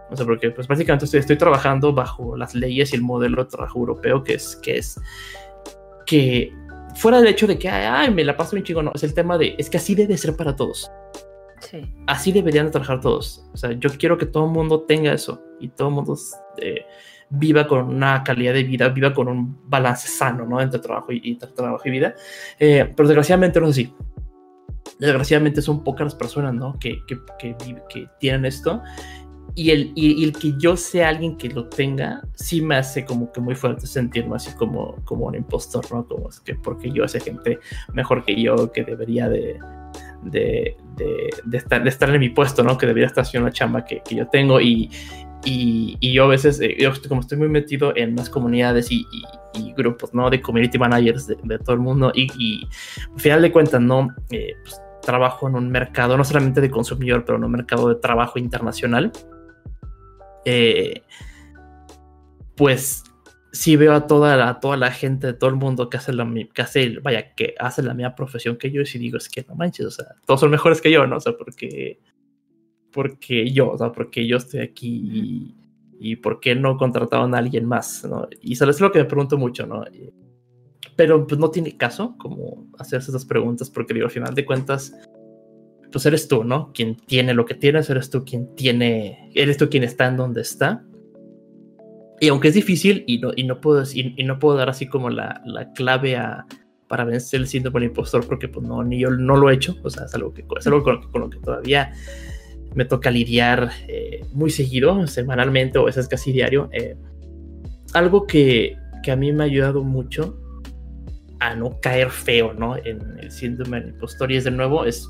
O sea, porque pues básicamente estoy, estoy trabajando bajo las leyes y el modelo de trabajo europeo, que es que es que fuera del hecho de que ay, me la paso bien chico, no, es el tema de es que así debe ser para todos. Sí. Así deberían de trabajar todos. O sea, yo quiero que todo el mundo tenga eso y todo el mundo eh, viva con una calidad de vida, viva con un balance sano, ¿no? Entre trabajo y, trabajo y vida. Eh, pero desgraciadamente no es así. Desgraciadamente son pocas las personas, ¿no? Que, que, que, tienen esto. Y el, y, el, que yo sea alguien que lo tenga, sí me hace como que muy fuerte sentirme así como, como un impostor, ¿no? Como es que porque yo hace gente mejor que yo, que debería de, de, de, estar, de estar en mi puesto, ¿no? Que debería estar haciendo una chamba que, que yo tengo y, y, yo a veces, eh, yo como estoy muy metido en las comunidades y, grupos, ¿no? De community managers de, todo el mundo y, al final de cuentas, ¿no? Eh, pues, trabajo en un mercado, no solamente de consumidor, pero en un mercado de trabajo internacional. Eh, pues sí veo a toda la, toda la gente de todo el mundo que hace la que hace, vaya, que hace la misma profesión que yo y digo, es que no manches, o sea, todos son mejores que yo, ¿no? O sea, porque porque yo, o sea, porque yo estoy aquí y, por qué no contrataban a alguien más, ¿no? Y eso es lo que me pregunto mucho, ¿no? Pero pues no tiene caso como hacerse esas preguntas porque digo, al final de cuentas, pues eres tú, ¿no? Quien tiene lo que tienes, eres tú quien tiene, eres tú quien está en donde está. Y aunque es difícil y no, y no, puedo, y, no puedo dar así como la, la clave a, para vencer el síndrome del impostor porque pues no, ni yo no lo he hecho, o sea, es algo, que, es algo con lo que todavía me toca lidiar eh, muy seguido, semanalmente o a veces casi diario. Eh, algo que, que, a mí me ha ayudado mucho a no caer feo, ¿no? En el síndrome del impostor y es de nuevo, es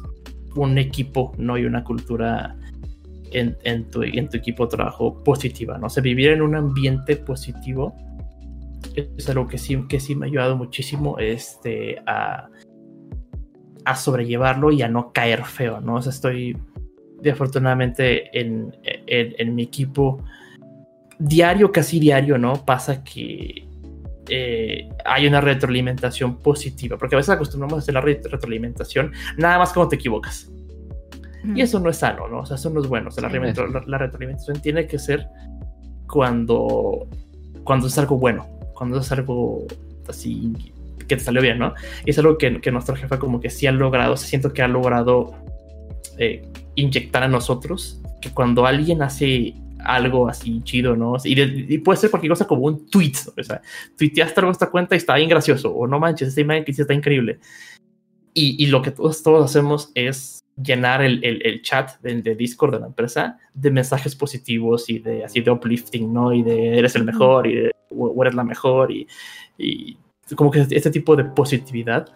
un equipo, ¿no? Y una cultura en, en, tu, en tu equipo de trabajo positiva, ¿no? O sea, vivir en un ambiente positivo es algo que sí, que sí me ha ayudado muchísimo este, a, a sobrellevarlo y a no caer feo, ¿no? O estoy de afortunadamente en, en, mi equipo diario, casi diario, ¿no? Pasa que eh, hay una retroalimentación positiva, porque a veces acostumbramos a hacer la retroalimentación nada más cuando te equivocas. Y eso no es sano, ¿no? O sea, eso no es bueno. O sea, la, la, retroalimentación tiene que ser cuando, cuando es algo bueno, cuando es algo así que te salió bien, ¿no? Y es algo que, que nuestra jefa como que sí ha logrado, se siento que ha logrado eh, inyectar a nosotros, que cuando alguien hace algo así chido, ¿no? Y, puede ser cualquier cosa como un tweet, o sea, tuiteaste algo a esta cuenta y está bien gracioso, o no manches, esta imagen que hiciste está increíble. Y, y, lo que todos, todos hacemos es llenar el, el, el chat de, de, Discord de la empresa de mensajes positivos y de así de uplifting, ¿no? Y de eres el mejor y de o eres la mejor y, y como que este tipo de positividad.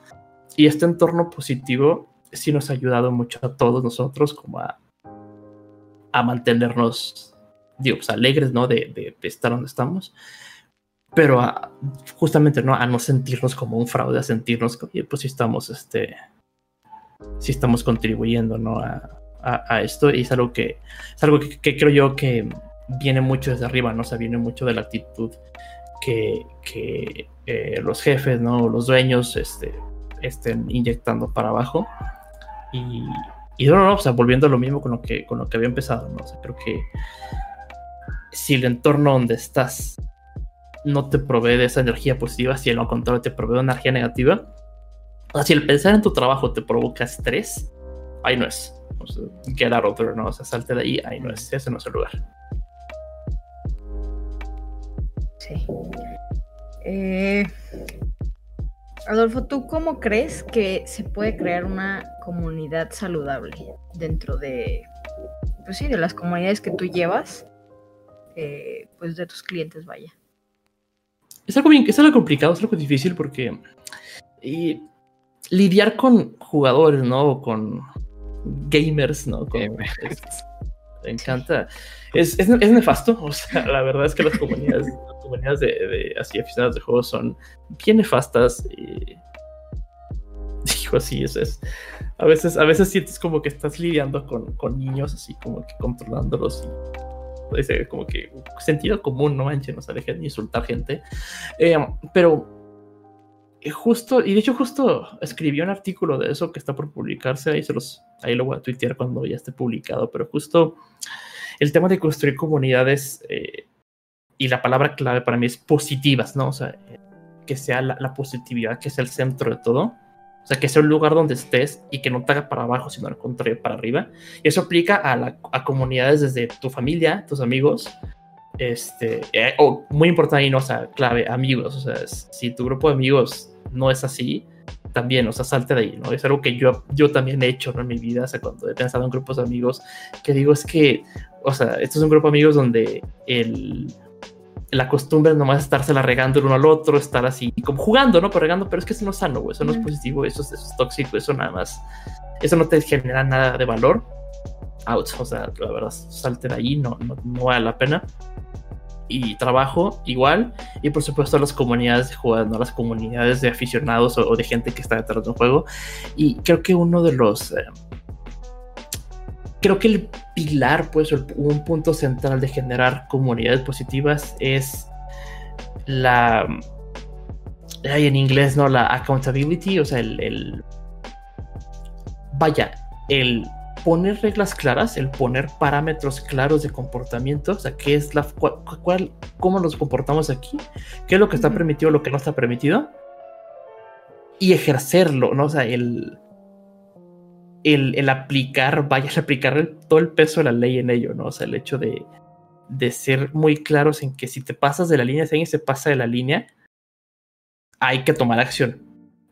Y este entorno positivo sí nos ha ayudado mucho a todos nosotros como a, a mantenernos, digo, pues, alegres, ¿no? De, de, estar donde estamos, pero justamente, ¿no? A no sentirnos como un fraude, a sentirnos, pues si estamos, este, si estamos contribuyendo, ¿no? A, a, esto y es algo que, es algo que, creo yo que viene mucho desde arriba, ¿no? O sea, viene mucho de la actitud que, que eh, los jefes, ¿no? Los dueños, este, estén inyectando para abajo y, y no, no, o sea, volviendo a lo mismo con lo que, con lo que había empezado, ¿no? O sea, creo que si el entorno donde estás no te provee de esa energía positiva, si al contrario te provee de energía negativa, o si el pensar en tu trabajo te provoca estrés, ahí no es. Get out of there, ¿no? O sea, salte de ahí, ahí no es, ese no es el lugar. Sí. Eh, Adolfo, ¿tú cómo crees que se puede crear una comunidad saludable dentro de, pues sí, de las comunidades que tú llevas, eh, pues de tus clientes, vaya? Es algo, bien, es algo complicado, es algo difícil porque lidiar con jugadores, ¿no? con gamers, ¿no? Me encanta. Es, es, es, nefasto, o sea, la verdad es que las comunidades, las comunidades de, de, así aficionados de juegos son bien nefastas. Y... Digo, así, eso es. A veces, a veces sientes como que estás lidiando con, con niños, así como que controlándolos y ese como que sentido común, no manchen, no se dejen de insultar gente. Eh, pero justo, y de hecho justo escribí un artículo de eso que está por publicarse, ahí, se los, ahí lo voy a tuitear cuando ya esté publicado, pero justo el tema de construir comunidades eh, y la palabra clave para mí es positivas, ¿no? O sea, que sea la, la, positividad, que sea el centro de todo. O sea, que sea un lugar donde estés y que no te haga para abajo, sino al contrario, para arriba. Y eso aplica a, la, a comunidades desde tu familia, tus amigos, este, eh, o muy importante y no, o sea, clave, amigos. O sea, si tu grupo de amigos no es así, también, o sea, salte de ahí, ¿no? Es algo que yo, yo también he hecho en mi vida, o sea, cuando he pensado en grupos de amigos, que digo, es que, o sea, esto es un grupo de amigos donde el, la costumbre es nomás estársela regando el uno al otro, estar así, como jugando, ¿no? Pero regando, pero es que eso no es sano, güey, eso no es positivo, eso es, eso es tóxico, eso nada más, eso no te genera nada de valor. Out, o sea, la verdad, salte de ahí, no, no, no vale la pena y trabajo igual. Y por supuesto las comunidades de jugadores, las comunidades de aficionados o, de gente que está detrás de un juego. Y creo que uno de los... Eh, creo que el pilar, pues, un punto central de generar comunidades positivas es la... Hay en inglés, ¿no? La accountability, o sea, el, el vaya, el poner reglas claras, el poner parámetros claros de comportamiento, o sea, qué es la cuál, cómo nos comportamos aquí, qué es lo que está permitido, lo que no está permitido, y ejercerlo, ¿no? O sea, el, el, el aplicar, vaya a aplicar todo el peso de la ley en ello, ¿no? O sea, el hecho de, de ser muy claros en que si te pasas de la línea, si alguien se pasa de la línea, hay que tomar acción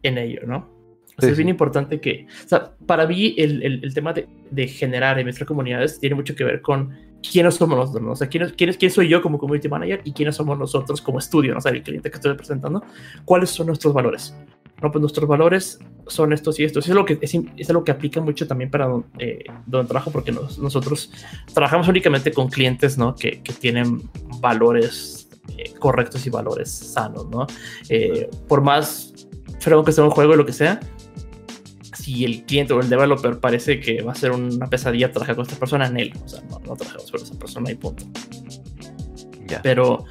en ello, ¿no? es bien importante que, o sea, para mí el, el, el tema de, de, generar y mezclar comunidades tiene mucho que ver con quiénes somos nosotros, ¿no? o sea, quién, quién, quién soy yo como community manager y quiénes somos nosotros como estudio, ¿no? o sea, el cliente que estoy representando, cuáles son nuestros valores. No, pues nuestros valores son estos y estos. Eso es lo que, es, es algo que aplica mucho también para eh, donde trabajo, porque nos, nosotros trabajamos únicamente con clientes, ¿no? Que, que tienen valores eh, correctos y valores sanos, ¿no? Eh, por más fregón que sea un juego o lo que sea, si el cliente o el developer parece que va a ser una pesadilla trabajar con esta persona, en él. O sea, no, no trabajamos con esa persona y punto. Yeah. Pero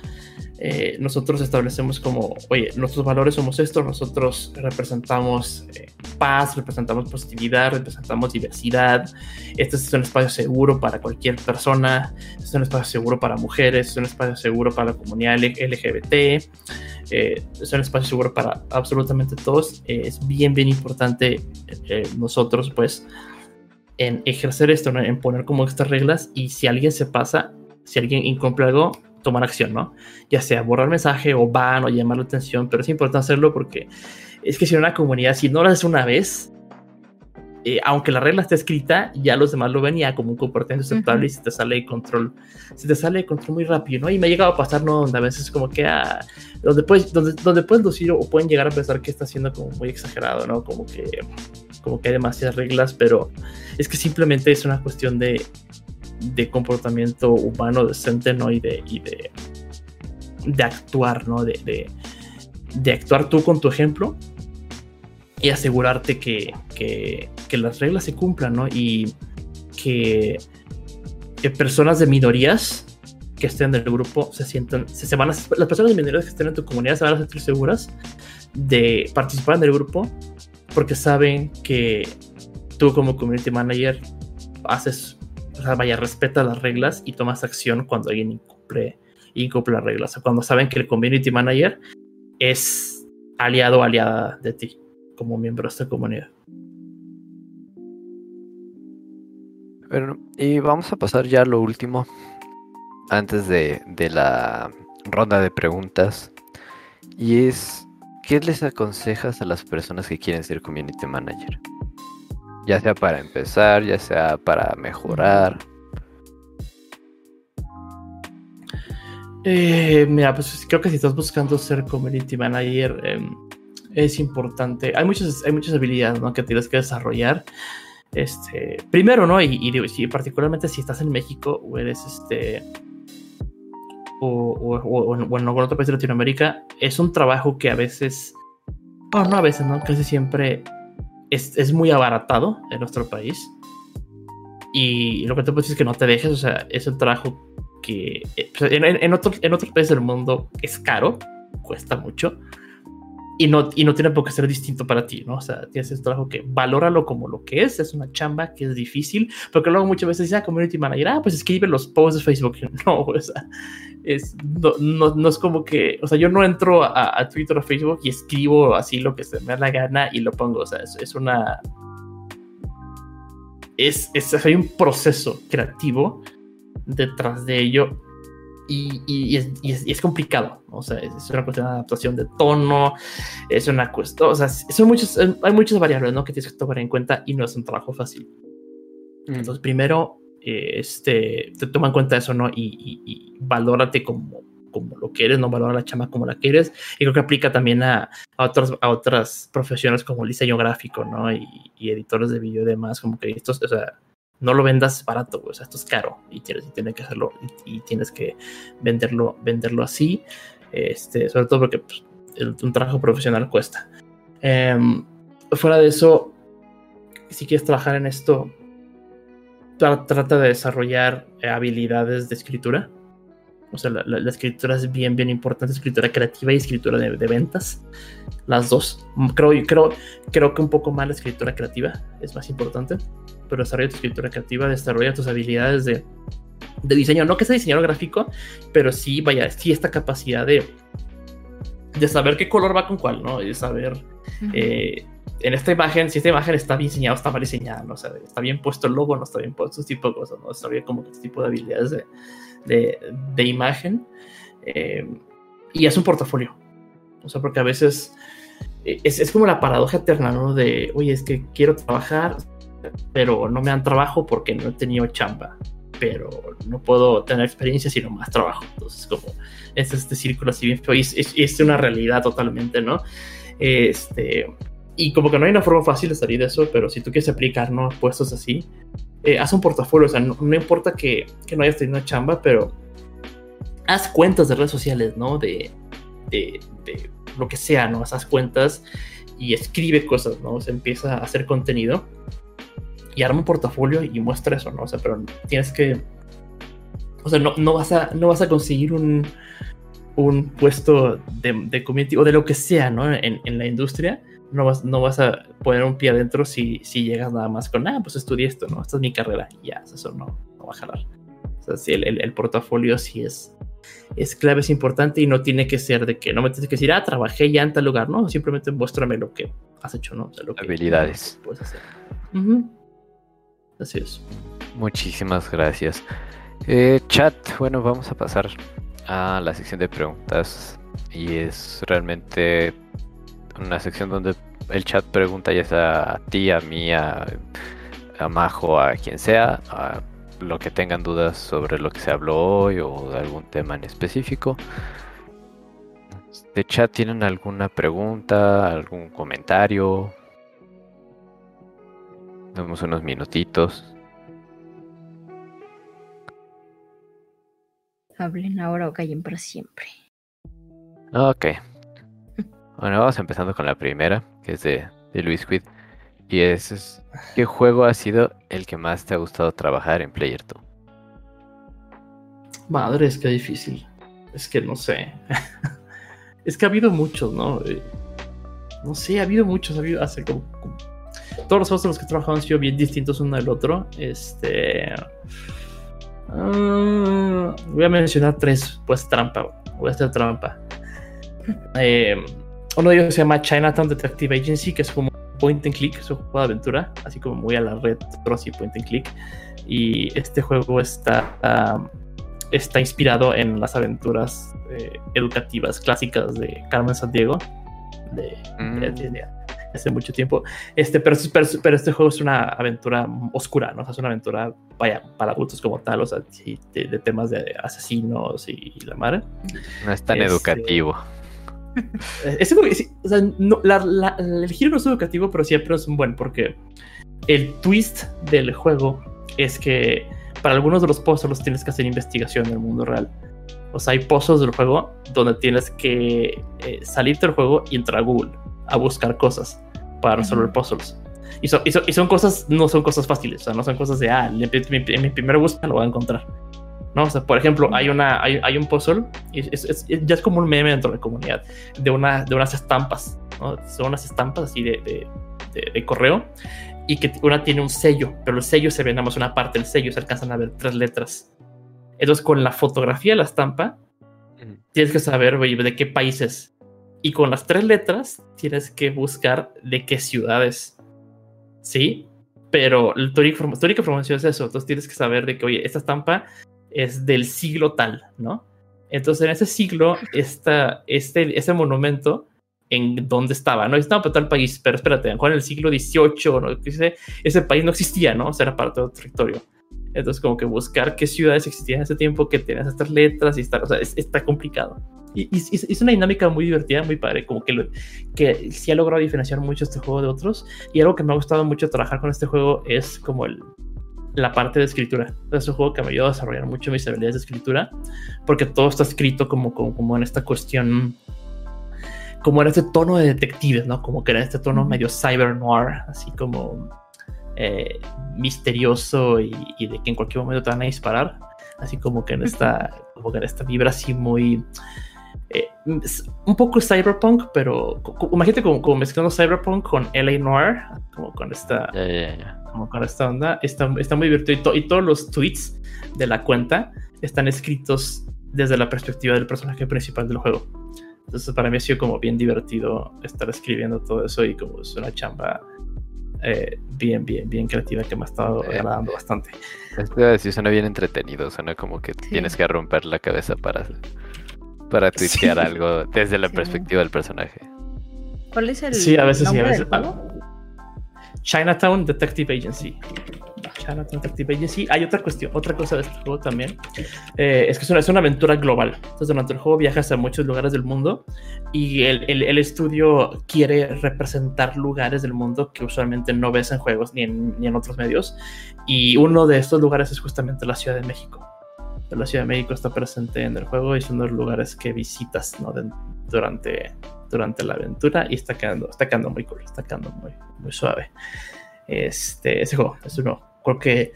eh, nosotros establecemos como, oye, nuestros valores somos estos, nosotros representamos eh, paz, representamos positividad, representamos diversidad, este es un espacio seguro para cualquier persona, este es un espacio seguro para mujeres, es un espacio seguro para la comunidad LGBT, eh, es un espacio seguro para absolutamente todos, es bien, bien importante nosotros pues en ejercer esto, en poner como estas reglas y si alguien se pasa, si alguien incumple algo, tomar acción, ¿no? Ya sea borrar mensaje o ban o llamar la atención, pero es importante hacerlo porque es que si en una comunidad, si no lo haces una vez, eh, aunque la regla esté escrita, ya los demás lo ven ya como un comportamiento aceptable uh -huh. y se te sale de control, se te sale de control muy rápido, ¿no? Y me ha llegado a pasar, ¿no? Donde a veces como que, ah, donde puedes, donde, donde puedes lucir o pueden llegar a pensar que está siendo como muy exagerado, ¿no? Como que, como que hay demasiadas reglas, pero es que simplemente es una cuestión de, de comportamiento humano decente, ¿no? Y de, y de, de actuar, ¿no? De, de, actuar tú con tu ejemplo y asegurarte que, que, las reglas se cumplan, ¿no? Y que, que, personas de minorías que estén en el grupo se sientan, se, se van las personas de minorías que estén en tu comunidad se van a sentir seguras de participar en el grupo porque saben que tú como community manager haces o sea, vaya, respeta las reglas y tomas acción cuando alguien incumple, incumple las reglas. O sea, cuando saben que el community manager es aliado o aliada de ti como miembro de esta comunidad. Bueno, y vamos a pasar ya a lo último, antes de, de la ronda de preguntas. Y es, ¿qué les aconsejas a las personas que quieren ser community manager? Ya sea para empezar, ya sea para mejorar. Eh, mira, pues creo que si estás buscando ser community manager, eh, es importante. Hay muchas, hay muchas habilidades ¿no? que tienes que desarrollar. Este, primero, ¿no? Y, y, si, particularmente si estás en México o eres este. O, o, o, o en otro país de Latinoamérica, es un trabajo que a veces. Bueno, no a veces, ¿no? Casi siempre es, es muy abaratado en nuestro país. Y lo que te puedo decir es que no te dejes, o sea, es un trabajo que eh, pues, en, en, otro, en otros países del mundo es caro, cuesta mucho, y no, y no tiene por qué ser distinto para ti, ¿no? O sea, tienes este trabajo que valóralo como lo que es, es una chamba que es difícil, porque luego muchas veces dice, ah, community manager, ah, pues escribe los posts de Facebook. No, o sea, es, no, no, es como que, o sea, yo no entro a, a, Twitter o Facebook y escribo así lo que se me da la gana y lo pongo, o sea, es, es una... Es, es, hay un proceso creativo detrás de ello y, y, es, y, es, y, es, complicado, o sea, es, una cuestión de adaptación de tono, es una cuestión, o sea, son muchos, hay muchas variables, ¿no? Que tienes que tomar en cuenta y no es un trabajo fácil. Mm. Entonces, primero, eh, este, te toma en cuenta eso, ¿no? Y, valórate como, como lo que eres, no valora la chama como la que eres. Y creo que aplica también a, a, otras, a otras profesiones como el diseño gráfico, ¿no? Y, editores de vídeo y demás, como que estos, o sea, no lo vendas barato, o sea, esto es caro y tienes, que hacerlo y, tienes que venderlo, venderlo así, este, sobre todo porque pues, un trabajo profesional cuesta. Eh, fuera de eso, si quieres trabajar en esto, tra trata de desarrollar habilidades de escritura. O sea, la, escritura es bien, bien importante, escritura creativa y escritura de, de, ventas. Las dos. Creo, creo, creo que un poco más la escritura creativa es más importante pero desarrolla tu escritura creativa, desarrolla tus habilidades de, de diseño. No que sea diseñador gráfico, pero sí, vaya, sí esta capacidad de, de saber qué color va con cuál, ¿no? Y de saber uh -huh. eh, en esta imagen, si esta imagen está bien diseñada o está mal diseñada, ¿no? O sea, está bien puesto el logo, no está bien puesto este tipo de cosas, ¿no? Desarrolla como este tipo de habilidades de, de, de imagen. Eh, y es un portafolio. O sea, porque a veces es, es como la paradoja eterna, ¿no? De, oye, es que quiero trabajar, pero no me dan trabajo porque no he tenido chamba. Pero no puedo tener experiencia sino más trabajo. Entonces, como es este círculo así bien feo. Y es, es, es, una realidad totalmente, ¿no? Este. Y como que no hay una forma fácil de salir de eso, pero si tú quieres aplicar, ¿no? Puestos así, eh, haz un portafolio. O sea, no, no importa que, que, no hayas tenido una chamba, pero haz cuentas de redes sociales, ¿no? De, de, de lo que sea, ¿no? Haz cuentas y escribe cosas, ¿no? O empieza a hacer contenido y arma un portafolio y muestra eso, ¿no? O sea, pero tienes que. O sea, no, no, vas, a, no vas a conseguir un, un puesto de, de, community o de lo que sea, ¿no? En, en, la industria. No vas, no vas a poner un pie adentro si, si llegas nada más con, ah, pues estudié esto, ¿no? Esta es mi carrera. Y ya, eso no, no va a jalar. O sea, sí, el, el, el, portafolio sí es, es clave, es importante y no tiene que ser de que no me tienes que decir, ah, trabajé ya en tal lugar, ¿no? Simplemente muéstrame lo que has hecho, ¿no? O sea, lo que Habilidades. Puedes hacer. Uh -huh. Así es. Muchísimas gracias. Eh, chat, bueno, vamos a pasar a la sección de preguntas. Y es realmente una sección donde el chat pregunta ya sea a ti, a mí, a, Majo, a quien sea, a lo que tengan dudas sobre lo que se habló hoy o de algún tema en específico. ¿De chat tienen alguna pregunta, algún comentario? Damos unos minutitos. Hablen ahora o callen para siempre. Ok. Bueno, vamos empezando con la primera, que es de, de Luis Quid. Y es, es, ¿qué juego ha sido el que más te ha gustado trabajar en Player 2? Madre, es que difícil. Es que no sé. es que ha habido muchos, ¿no? Eh, no sé, ha habido muchos. Ha habido hace como, como todos los juegos en los que he trabajado han sido bien distintos uno del otro. Este. Uh, voy a mencionar tres, pues trampa. Voy a hacer trampa. Eh, uno de ellos se llama Chinatown Detective Agency, que es como point and click, es un juego de aventura, así como muy a la red, así point and click. Y este juego está, uh, está inspirado en las aventuras eh, educativas clásicas de Carmen Sandiego. De, mm. de hace mucho tiempo. Este, pero, pero, pero, este juego es una aventura oscura, ¿no? O sea, es una aventura, vaya, para adultos como tal, o sea, de, de temas de asesinos y, y, la madre. No es tan este, educativo. Es, es, o sea, no, la, la, el giro no es educativo, pero siempre es un buen, porque el twist del juego es que para algunos de los puzzles tienes que hacer investigación en el mundo real. O sea, hay pozos del juego donde tienes que eh, salirte del juego y entrar a Google a buscar cosas para resolver puzzles. Y, y, son cosas, no son cosas fáciles, o sea, no son cosas de, ah, en mi, primera búsqueda lo voy a encontrar. ¿no? O sea, por ejemplo, hay, una, hay, hay un puzzle, y es, ya es como un meme dentro de la comunidad, de, una, de unas estampas, ¿no? Son unas estampas así de, de, de, correo, y que una tiene un sello, pero el sello se ve nada más una parte del sello, se alcanzan a ver tres letras. Entonces, con la fotografía de la estampa, tienes que saber de qué países. Y con las tres letras, tienes que buscar de qué ciudades. ¿Sí? Pero tu única información es eso. Entonces tienes que saber de que, oye, esta estampa es del siglo tal, ¿no? Entonces en ese siglo, esta, este, ese monumento, ¿en dónde estaba? No estaba para tal país, pero espérate, en el siglo XVIII, ¿no? ese, ese país no existía, ¿no? O sea, era parte del territorio. Entonces, como que buscar qué ciudades existían en ese tiempo, que tenían estas letras y estar, o sea, está complicado. Y, es una dinámica muy divertida, muy padre, como que, lo, que sí ha logrado diferenciar mucho este juego de otros. Y algo que me ha gustado mucho trabajar con este juego es como el, la parte de escritura. Es un juego que me ayudó a desarrollar mucho mis habilidades de escritura, porque todo está escrito como, como, como en esta cuestión, como en este tono de detectives, ¿no? Como que era este tono medio cyber noir, así como eh, misterioso y, y, de que en cualquier momento te van a disparar. Así como que en esta, como que en esta vibra así muy eh, un poco cyberpunk, pero imagínate como, como, mezclando cyberpunk con LA Noir, como con esta, Como con esta onda, está, está muy divertido y, todos los tweets de la cuenta están escritos desde la perspectiva del personaje principal del juego. Entonces para mí ha sido como bien divertido estar escribiendo todo eso y como es una chamba eh, bien, bien, bien creativa que me ha estado eh, agradando bastante. Esto decir, suena bien entretenido, suena como que tienes que romper la cabeza para para tuitear algo desde la perspectiva del personaje. ¿Cuál es el Sí, a veces sí, a veces. Chinatown Detective Agency. Chinatown Detective Agency. Hay otra cuestión, otra cosa de este juego también. Eh, es que es una, aventura global. Entonces, durante el juego viajas a muchos lugares del mundo y el, estudio quiere representar lugares del mundo que usualmente no ves en juegos ni en, ni otros medios. Y uno de estos lugares es justamente la Ciudad de México de la Ciudad de México está presente en el juego y son los lugares que visitas ¿no? durante, durante la aventura y está quedando, está quedando muy cool, está quedando muy, muy suave. Este, ese juego es uno, creo que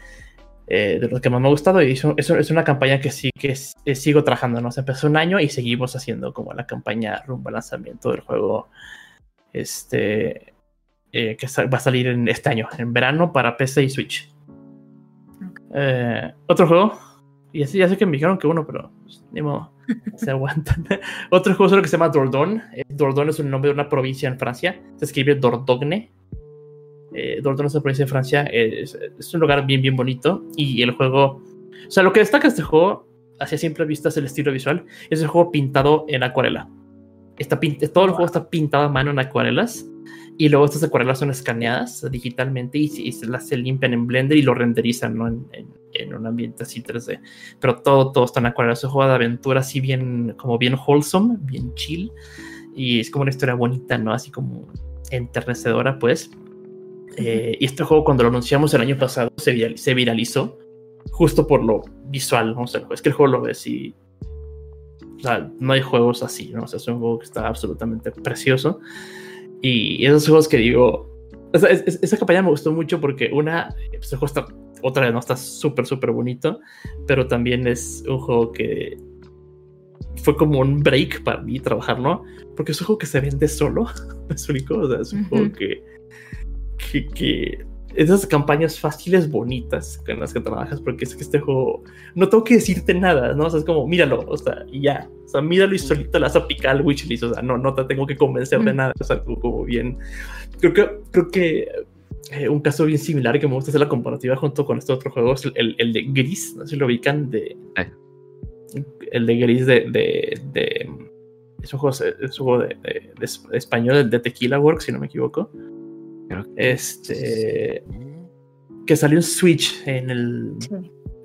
eh, de los que más me ha gustado y eso, es una campaña que sí que eh, sigo trabajando, ¿no? Se empezó un año y seguimos haciendo como la campaña rumbo al lanzamiento del juego este eh, que va a salir en este año, en verano para PC y Switch. otro juego y así ya sé que me dijeron que uno, pero pues, ni modo, se aguantan. Otro juego que se llama Dordogne. Eh, Dordogne es un nombre de una provincia en Francia. Se escribe Dordogne. Eh, Dordogne es una provincia de Francia. Es, un lugar bien, bien bonito. Y el juego. O sea, lo que destaca este juego, hacia simple vista, es el estilo visual. Es el juego pintado en acuarela. Está todo el juego está pintado a mano en acuarelas y luego estas acuarelas son escaneadas digitalmente y, se las se limpian en Blender y lo renderizan ¿no? en, en, un ambiente así 3D. Pero todo, todo está en acuarelas. Es un juego de aventura así bien, como bien wholesome, bien chill. Y es como una historia bonita, ¿no? Así como enternecedora, pues. Eh, y este juego cuando lo anunciamos el año pasado se, se viralizó justo por lo visual, ¿no? O sea, es que el juego lo ves y... O sea, no hay juegos así, ¿no? O sea, es un juego que está absolutamente precioso. Y esos juegos que digo, esa, campaña me gustó mucho porque una, pues el juego está, otra vez no está súper, súper bonito, pero también es un juego que fue como un break para mí trabajarlo, porque es un juego que se vende solo, es único, o sea, es un juego que, que, que esas campañas fáciles, bonitas con las que trabajas, porque es que este juego no tengo que decirte nada, ¿no? O sea, es como, míralo, o sea, y ya, o sea, míralo y solito le vas a picar al wishlist, o sea, no, no te tengo que convencer de nada, o sea, como bien. Creo que, creo que eh, un caso bien similar que me gusta hacer la comparativa junto con este otro juego es el, el de Gris, no sé si lo ubican, de. El de Gris de. de, de es un juego, es un juego de, de, español, de Tequila Works, si no me equivoco este. Que salió en Switch en el.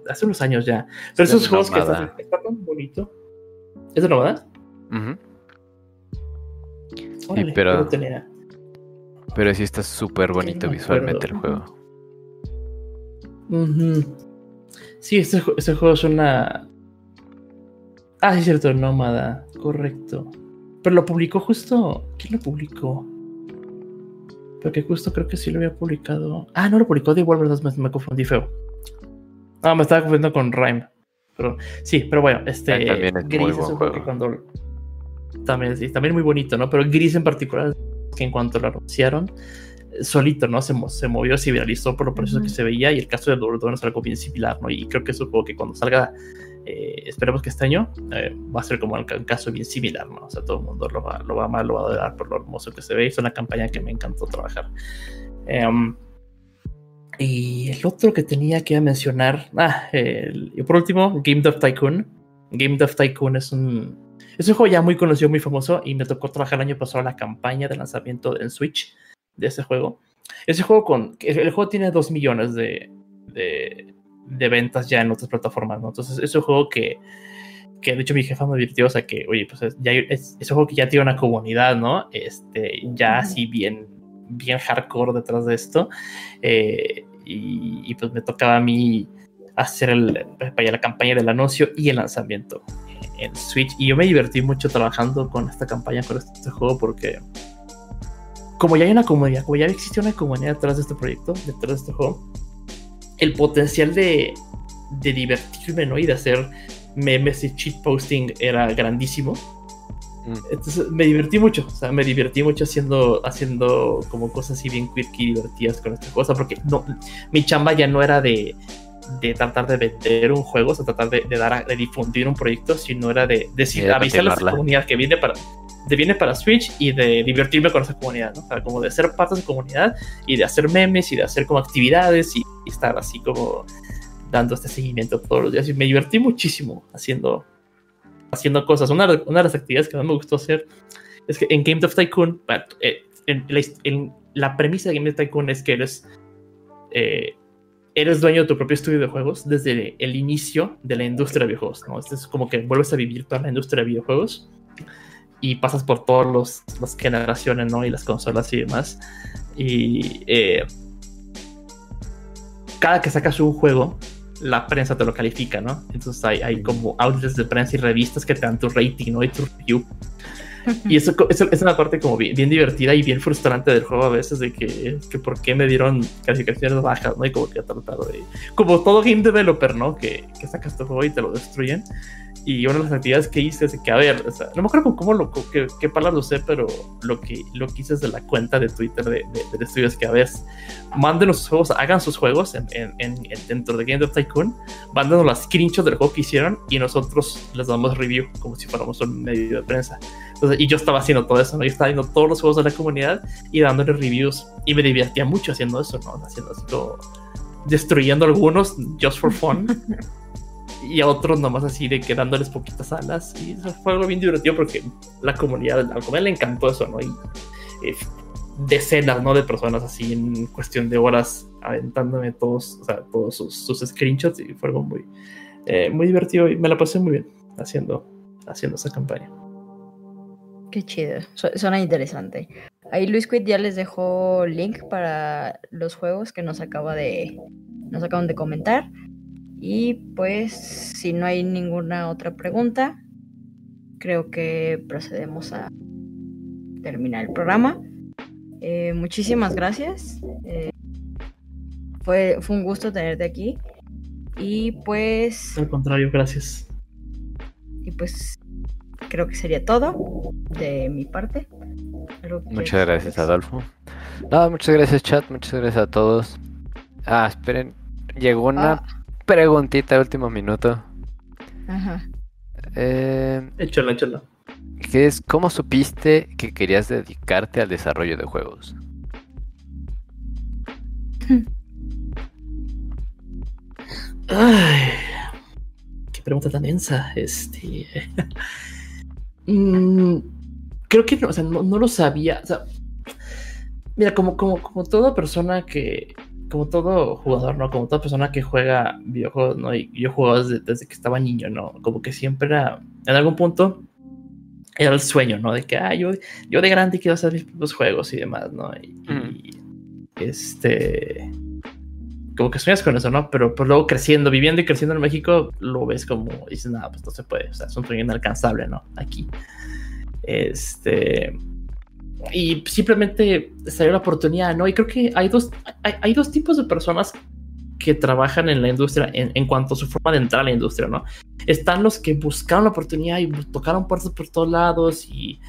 Hace unos años ya. Pero esos juegos que están, está tan bonito. ¿Es de novedad? sí, pero. Pero sí está súper bonito visualmente el juego. Sí, este, este, juego es una. Ah, sí, es cierto, Nómada, correcto. Pero lo publicó justo. ¿Quién lo publicó? Porque justo creo que sí lo había publicado. Ah, no lo publicó de Wolverine me, me confundí feo. Ah, me estaba confundiendo con Rhyme. Pero sí, pero bueno, este. también es Gris es un juego que cuando. También, sí, también muy bonito, ¿no? Pero Gris en particular, que en cuanto lo anunciaron, solito, ¿no? Se, se movió, se viralizó por lo proceso que se veía. Y el caso de Dordon es algo bien similar, ¿no? Y creo que es un juego que cuando salga. Eh, esperemos que este año eh, va a ser como un, caso bien similar, ¿no? O sea, todo el mundo lo va, a amar, lo va a adorar por lo hermoso que se ve. Es una campaña que me encantó trabajar. Um, y el otro que tenía que mencionar, ah, y por último, Game of Tycoon. Game of Tycoon es un, es un juego ya muy conocido, muy famoso, y me tocó trabajar el año pasado la campaña de lanzamiento en Switch de ese juego. Ese juego con, el, juego tiene 2 millones de, de, ventas ya en otras plataformas, ¿no? Entonces es un juego que, que de hecho mi jefa me advirtió, o sea que, oye, pues ya es, es, un juego que ya tiene una comunidad, ¿no? Este, ya así bien, bien hardcore detrás de esto. Eh, y, pues me tocaba a mí hacer el, la campaña del anuncio y el lanzamiento en Switch. Y yo me divertí mucho trabajando con esta campaña, con este, juego, porque como ya hay una comunidad, como ya existe una comunidad detrás de este proyecto, detrás de este juego, el potencial de, de divertirme, ¿no? Y de hacer memes y cheat posting era grandísimo. Mm. Entonces me divertí mucho, o sea, me divertí mucho haciendo, haciendo como cosas así bien quirky y divertidas con esta cosa, porque no, mi chamba ya no era de, de tratar de vender un juego, o sea, tratar de, dar de difundir un proyecto, sino era de decir, avisarle a la comunidad que viene para, de viene para Switch y de divertirme con esa comunidad, ¿no? O sea, como de ser parte de esa comunidad y de hacer memes y de hacer como actividades y, y estar así como dando este seguimiento todos los días. Y me divertí muchísimo haciendo, haciendo cosas. Una, una de las actividades que más me gustó hacer es que en Game of Tycoon, eh, en, la premisa de Game of Tycoon es que eres, eh, eres dueño de tu propio estudio de juegos desde el inicio de la industria de videojuegos. ¿no? es como que vuelves a vivir toda la industria de videojuegos y pasas por todas las generaciones ¿no? y las consolas y demás. Y eh, cada que sacas un juego, la prensa te lo califica, ¿no? Entonces hay, hay como outlets de prensa y revistas que te dan tu rating, ¿no? Y tu review. Y eso, es una parte como bien, divertida y bien frustrante del juego a veces de que, que por qué me dieron calificaciones bajas, ¿no? Y como que he tratado de... Como todo game developer, ¿no? Que, que sacas tu juego y te lo destruyen. Y una de las actividades que hice es que, a ver, o sea, no me acuerdo cómo lo, qué, qué palabras usé, pero lo que, lo que hice desde la cuenta de Twitter de, de, de estudios que, a ver, manden sus juegos, hagan sus juegos en, en, en, dentro de Game of Tycoon, mándenos las screenshots del juego que hicieron y nosotros les damos review como si fuéramos un medio de prensa. Entonces, y yo estaba haciendo todo eso, ¿no? Yo estaba viendo todos los juegos de la comunidad y dándole reviews y me divertía mucho haciendo eso, ¿no? Haciendo esto, destruyendo algunos just for fun. y a otros nomás así de que dándoles poquitas alas. Y eso fue algo bien divertido porque la comunidad, a la comunidad le encantó eso, ¿no? Y eh, decenas, ¿no? De personas así en cuestión de horas aventándome todos, o sea, todos sus, screenshots y fue algo muy, eh, muy divertido y me la pasé muy bien haciendo, haciendo esa campaña. Qué chido, suena interesante. Ahí Luis Quid ya les dejó link para los juegos que nos acaba de nos acaban de comentar. Y pues, si no hay ninguna otra pregunta, creo que procedemos a terminar el programa. Eh, muchísimas gracias. Eh, fue, fue un gusto tenerte aquí. Y pues. Al contrario, gracias. Y pues creo que sería todo de mi parte. Muchas gracias, Adolfo. No, muchas gracias, chat. Muchas gracias a todos. Ah, esperen. Llegó una ah preguntita de último minuto. Ajá. Eh. Que es, ¿cómo supiste que querías dedicarte al desarrollo de juegos? Ay, qué pregunta tan densa. Este. Mm, creo que no, o sea, no, no, lo sabía. O sea, mira, como, como, como toda persona que, como todo jugador, ¿no? Como toda persona que juega videojuegos, ¿no? Y yo jugaba desde, que estaba niño, ¿no? Como que siempre era, en algún punto, era el sueño, ¿no? De que, ah, yo, yo de grande quiero hacer mis propios juegos y demás, ¿no? Y, este, como que sueñas con eso, ¿no? Pero pues luego creciendo, viviendo y creciendo en México, lo ves como, dices, nada, pues no se puede, o sea, es un sueño inalcanzable, ¿no? Aquí. Este. Y simplemente salió la oportunidad, ¿no? Y creo que hay dos, hay, dos tipos de personas que trabajan en la industria en, en, cuanto a su forma de entrar a la industria, ¿no? Están los que buscaron la oportunidad y tocaron puertas por todos lados y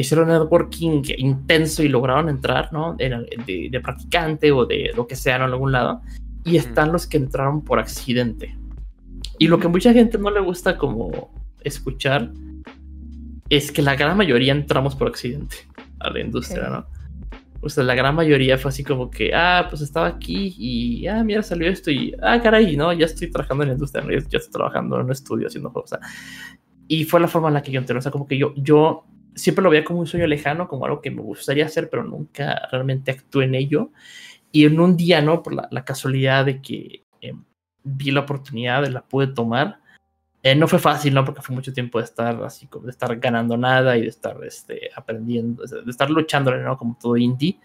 hicieron networking intenso y lograron entrar, ¿no? De, de, practicante o de lo que sea, ¿no? En algún lado. Y están los que entraron por accidente. Y lo que mucha gente no le gusta como escuchar es que la gran mayoría entramos por accidente a la industria, ¿no? O sea, la gran mayoría fue así como que, ah, pues estaba aquí y, ah, mira, salió esto y, ah, caray, no, ya estoy trabajando en la industria, ya, estoy trabajando en un estudio haciendo juegos. O sea, y fue la forma en la que yo entré, o sea, como que yo, yo siempre lo veía como un sueño lejano, como algo que me gustaría hacer, pero nunca realmente actué en ello. Y en un día, ¿no? Por la, casualidad de que em, vi la oportunidad, de la pude tomar. Eh, no fue fácil, ¿no? Porque fue mucho tiempo de estar así, como de estar ganando nada y de estar este, aprendiendo, de estar luchando, ¿no? Como todo indie.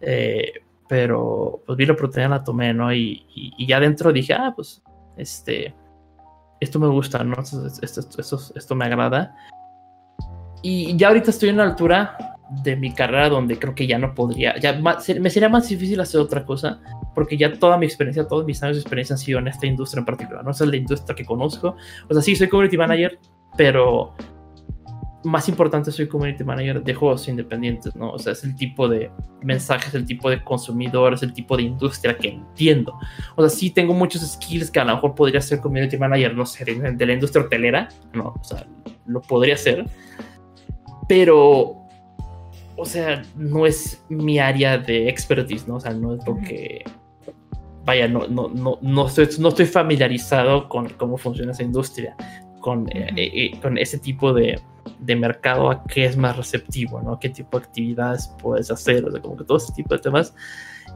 Eh, pero pues vi la oportunidad, la tomé, ¿no? Y, y, ya dentro dije, ah, pues, este, esto me gusta, ¿no? Esto, esto, esto, esto me agrada. Y ya ahorita estoy en la altura de mi carrera donde creo que ya no podría, ya me sería más difícil hacer otra cosa, porque ya toda mi experiencia, todos mis años de experiencia han sido en esta industria en particular, no es la industria que conozco. O sea, sí, soy community manager, pero más importante soy community manager de juegos independientes, ¿no? O sea, es el tipo de mensajes, el tipo de consumidores, el tipo de industria que entiendo. O sea, sí tengo muchos skills que a lo mejor podría ser community manager, no sé, de la industria hotelera, ¿no? O sea, lo podría hacer pero, o sea, no es mi área de expertise, ¿no? O sea, no es lo que, vaya, no, no, no, no, estoy, no estoy familiarizado con cómo funciona esa industria, con, eh, eh, eh, con ese tipo de, de, mercado, a qué es más receptivo, ¿no? ¿Qué tipo de actividades puedes hacer? O sea, como que todo ese tipo de temas.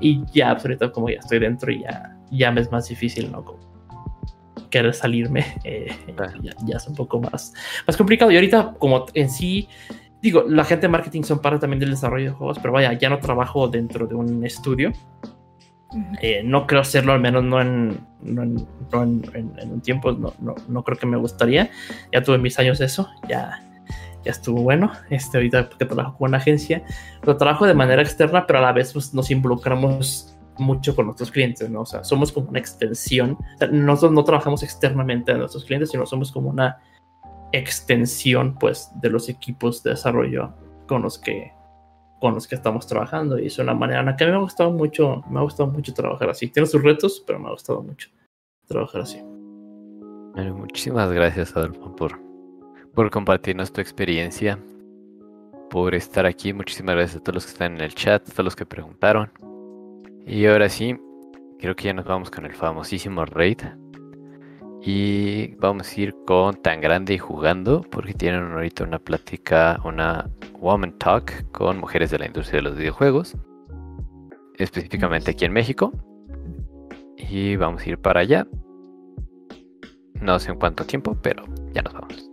Y ya, pues ahorita como ya estoy dentro y ya, ya me es más difícil, ¿no? Querer salirme, ya, ya, es un poco más, más complicado. Y ahorita, como en sí, digo, la gente de marketing son parte también del desarrollo de juegos, pero vaya, ya no trabajo dentro de un estudio. Eh, no creo hacerlo, al menos no en, no en, en, un tiempo, no, no, no, creo que me gustaría. Ya tuve mis años de eso, ya, ya estuvo bueno. Este, ahorita que trabajo con una agencia, lo trabajo de manera externa, pero a la vez pues, nos involucramos mucho con nuestros clientes, ¿no? O sea, somos como una extensión. nosotros no trabajamos externamente a nuestros clientes, sino somos como una extensión pues de los equipos de desarrollo con los que con los que estamos trabajando. Y es una manera en la que a mí me ha gustado mucho me ha gustado mucho trabajar así. Tiene sus retos pero me ha gustado mucho trabajar así. Muchísimas gracias Adolfo por por compartirnos tu experiencia por estar aquí. Muchísimas gracias a todos los que están en el chat a todos los que preguntaron y ahora sí creo que ya nos vamos con el famosísimo raid y vamos a ir con Tan Grande y Jugando, porque tienen ahorita una plática, una Woman Talk con mujeres de la industria de los videojuegos, específicamente aquí en México. Y vamos a ir para allá. No sé en cuánto tiempo, pero ya nos vamos.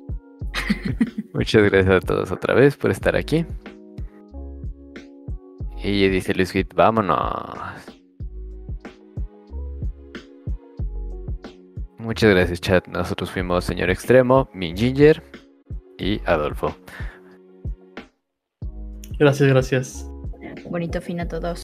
Muchas gracias a todos otra vez por estar aquí. Y dice Luis vámonos. Muchas gracias, chat. Nosotros fuimos Señor Extremo, Min Ginger y Adolfo. Gracias, gracias. Bonito fin a todos.